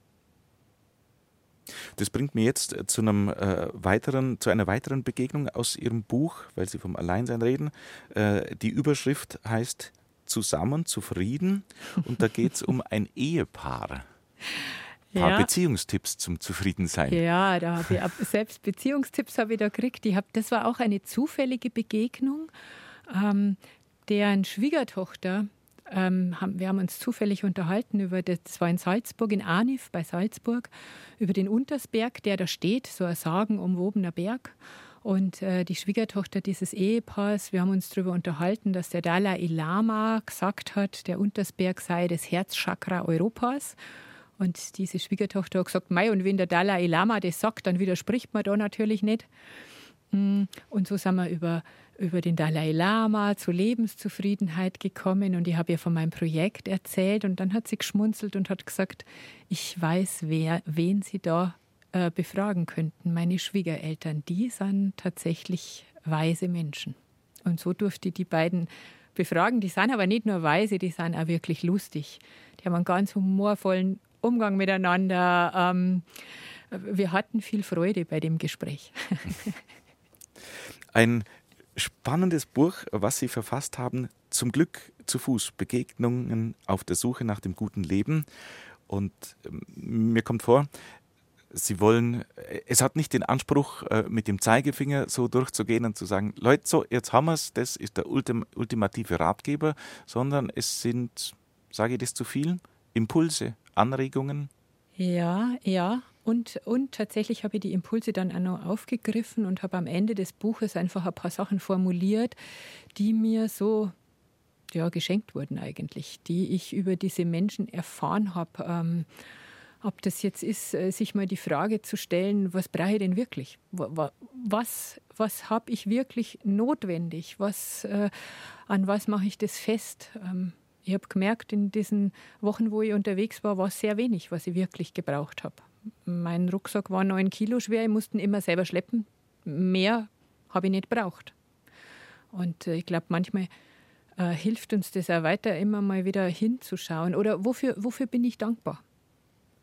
Das bringt mir jetzt äh, zu, einem, äh, weiteren, zu einer weiteren Begegnung aus Ihrem Buch, weil Sie vom Alleinsein reden. Äh, die Überschrift heißt Zusammen zufrieden und da geht es um ein [LAUGHS] Ehepaar. Ein paar ja. Beziehungstipps zum Zufriedensein. Ja, da habe ich selbst Beziehungstipps habe ich da gekriegt. Ich hab, das war auch eine zufällige Begegnung. Ähm, deren Schwiegertochter ähm, haben, wir haben uns zufällig unterhalten über, das war in Salzburg, in Arnif bei Salzburg, über den Untersberg, der da steht, so ein sagenumwobener Berg. Und äh, die Schwiegertochter dieses Ehepaars, wir haben uns darüber unterhalten, dass der Dalai Lama gesagt hat, der Untersberg sei das Herzchakra Europas. Und diese Schwiegertochter hat gesagt, Mei, und wenn der Dalai Lama das sagt, dann widerspricht man da natürlich nicht. Mm, und so sind wir über über den Dalai Lama zur Lebenszufriedenheit gekommen und ich habe ihr von meinem Projekt erzählt und dann hat sie geschmunzelt und hat gesagt, ich weiß, wer, wen sie da äh, befragen könnten. Meine Schwiegereltern, die sind tatsächlich weise Menschen. Und so durfte ich die beiden befragen. Die sind aber nicht nur weise, die sind auch wirklich lustig. Die haben einen ganz humorvollen Umgang miteinander. Ähm, wir hatten viel Freude bei dem Gespräch. [LAUGHS] Ein spannendes Buch, was Sie verfasst haben. Zum Glück zu Fuß. Begegnungen auf der Suche nach dem guten Leben. Und ähm, mir kommt vor, Sie wollen, äh, es hat nicht den Anspruch, äh, mit dem Zeigefinger so durchzugehen und zu sagen, Leute, so, jetzt haben wir es, das ist der ultim ultimative Ratgeber, sondern es sind, sage ich das zu viel, Impulse, Anregungen. Ja, ja. Und, und tatsächlich habe ich die Impulse dann auch noch aufgegriffen und habe am Ende des Buches einfach ein paar Sachen formuliert, die mir so ja, geschenkt wurden eigentlich, die ich über diese Menschen erfahren habe. Ähm, ob das jetzt ist, äh, sich mal die Frage zu stellen, was brauche ich denn wirklich? Was, was habe ich wirklich notwendig? Was, äh, an was mache ich das fest? Ähm, ich habe gemerkt, in diesen Wochen, wo ich unterwegs war, war sehr wenig, was ich wirklich gebraucht habe. Mein Rucksack war neun Kilo schwer, ich musste ihn immer selber schleppen. Mehr habe ich nicht braucht. Und äh, ich glaube, manchmal äh, hilft uns das auch weiter, immer mal wieder hinzuschauen. Oder wofür, wofür bin ich dankbar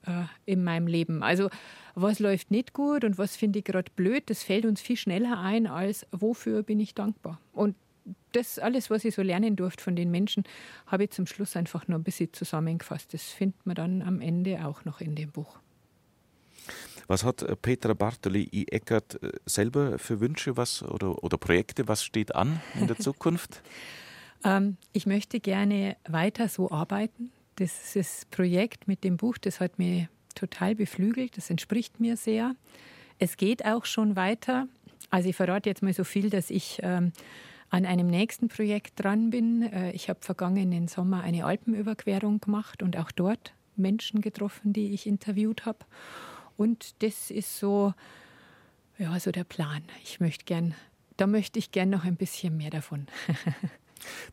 äh, in meinem Leben? Also, was läuft nicht gut und was finde ich gerade blöd, das fällt uns viel schneller ein, als wofür bin ich dankbar. Und das alles, was ich so lernen durfte von den Menschen, habe ich zum Schluss einfach nur ein bisschen zusammengefasst. Das findet man dann am Ende auch noch in dem Buch. Was hat äh, Petra Bartoli I. Eckert äh, selber für Wünsche was, oder, oder Projekte? Was steht an in der [LAUGHS] Zukunft? ähm, ich möchte gerne weiter so arbeiten. Das, das Projekt mit dem Buch, das hat mich total beflügelt. Das entspricht mir sehr. Es geht auch schon weiter. Also ich verrate jetzt mal so viel, dass ich ähm, an einem nächsten Projekt dran bin. Äh, ich habe vergangenen Sommer eine Alpenüberquerung gemacht und auch dort Menschen getroffen, die ich interviewt habe. Und das ist so, ja, so der Plan. Ich möchte gern, da möchte ich gern noch ein bisschen mehr davon. [LAUGHS]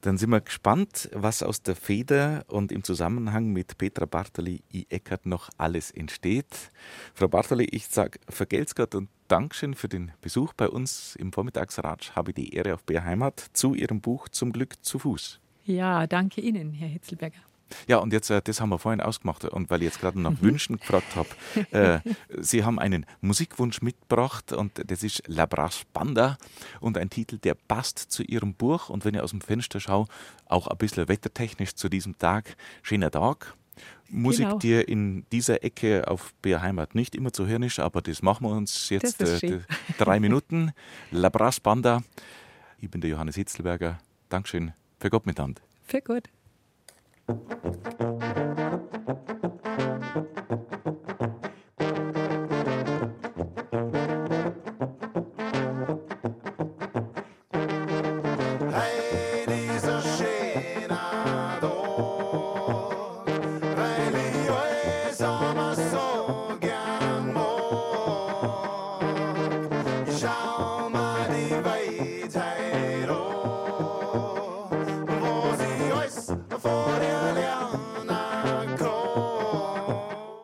Dann sind wir gespannt, was aus der Feder und im Zusammenhang mit Petra Bartoli I. Eckert noch alles entsteht. Frau Bartoli, ich sage vergelt's Gott und Dankeschön für den Besuch bei uns im Vormittagsratsch. Habe die Ehre auf Bär Heimat zu Ihrem Buch Zum Glück zu Fuß. Ja, danke Ihnen, Herr Hitzelberger. Ja, und jetzt, äh, das haben wir vorhin ausgemacht und weil ich jetzt gerade nach mhm. Wünschen gefragt habe, äh, [LAUGHS] Sie haben einen Musikwunsch mitgebracht und das ist La Brasse Banda und ein Titel, der passt zu Ihrem Buch und wenn ich aus dem Fenster schaue, auch ein bisschen wettertechnisch zu diesem Tag, schöner Tag. Musik, genau. die in dieser Ecke auf BR Heimat nicht immer zu hören ist, aber das machen wir uns jetzt äh, drei Minuten. [LAUGHS] La Brasse Banda. Ich bin der Johannes Hitzelberger. Dankeschön. Für Gott mit Hand. Für Gott. Thank you.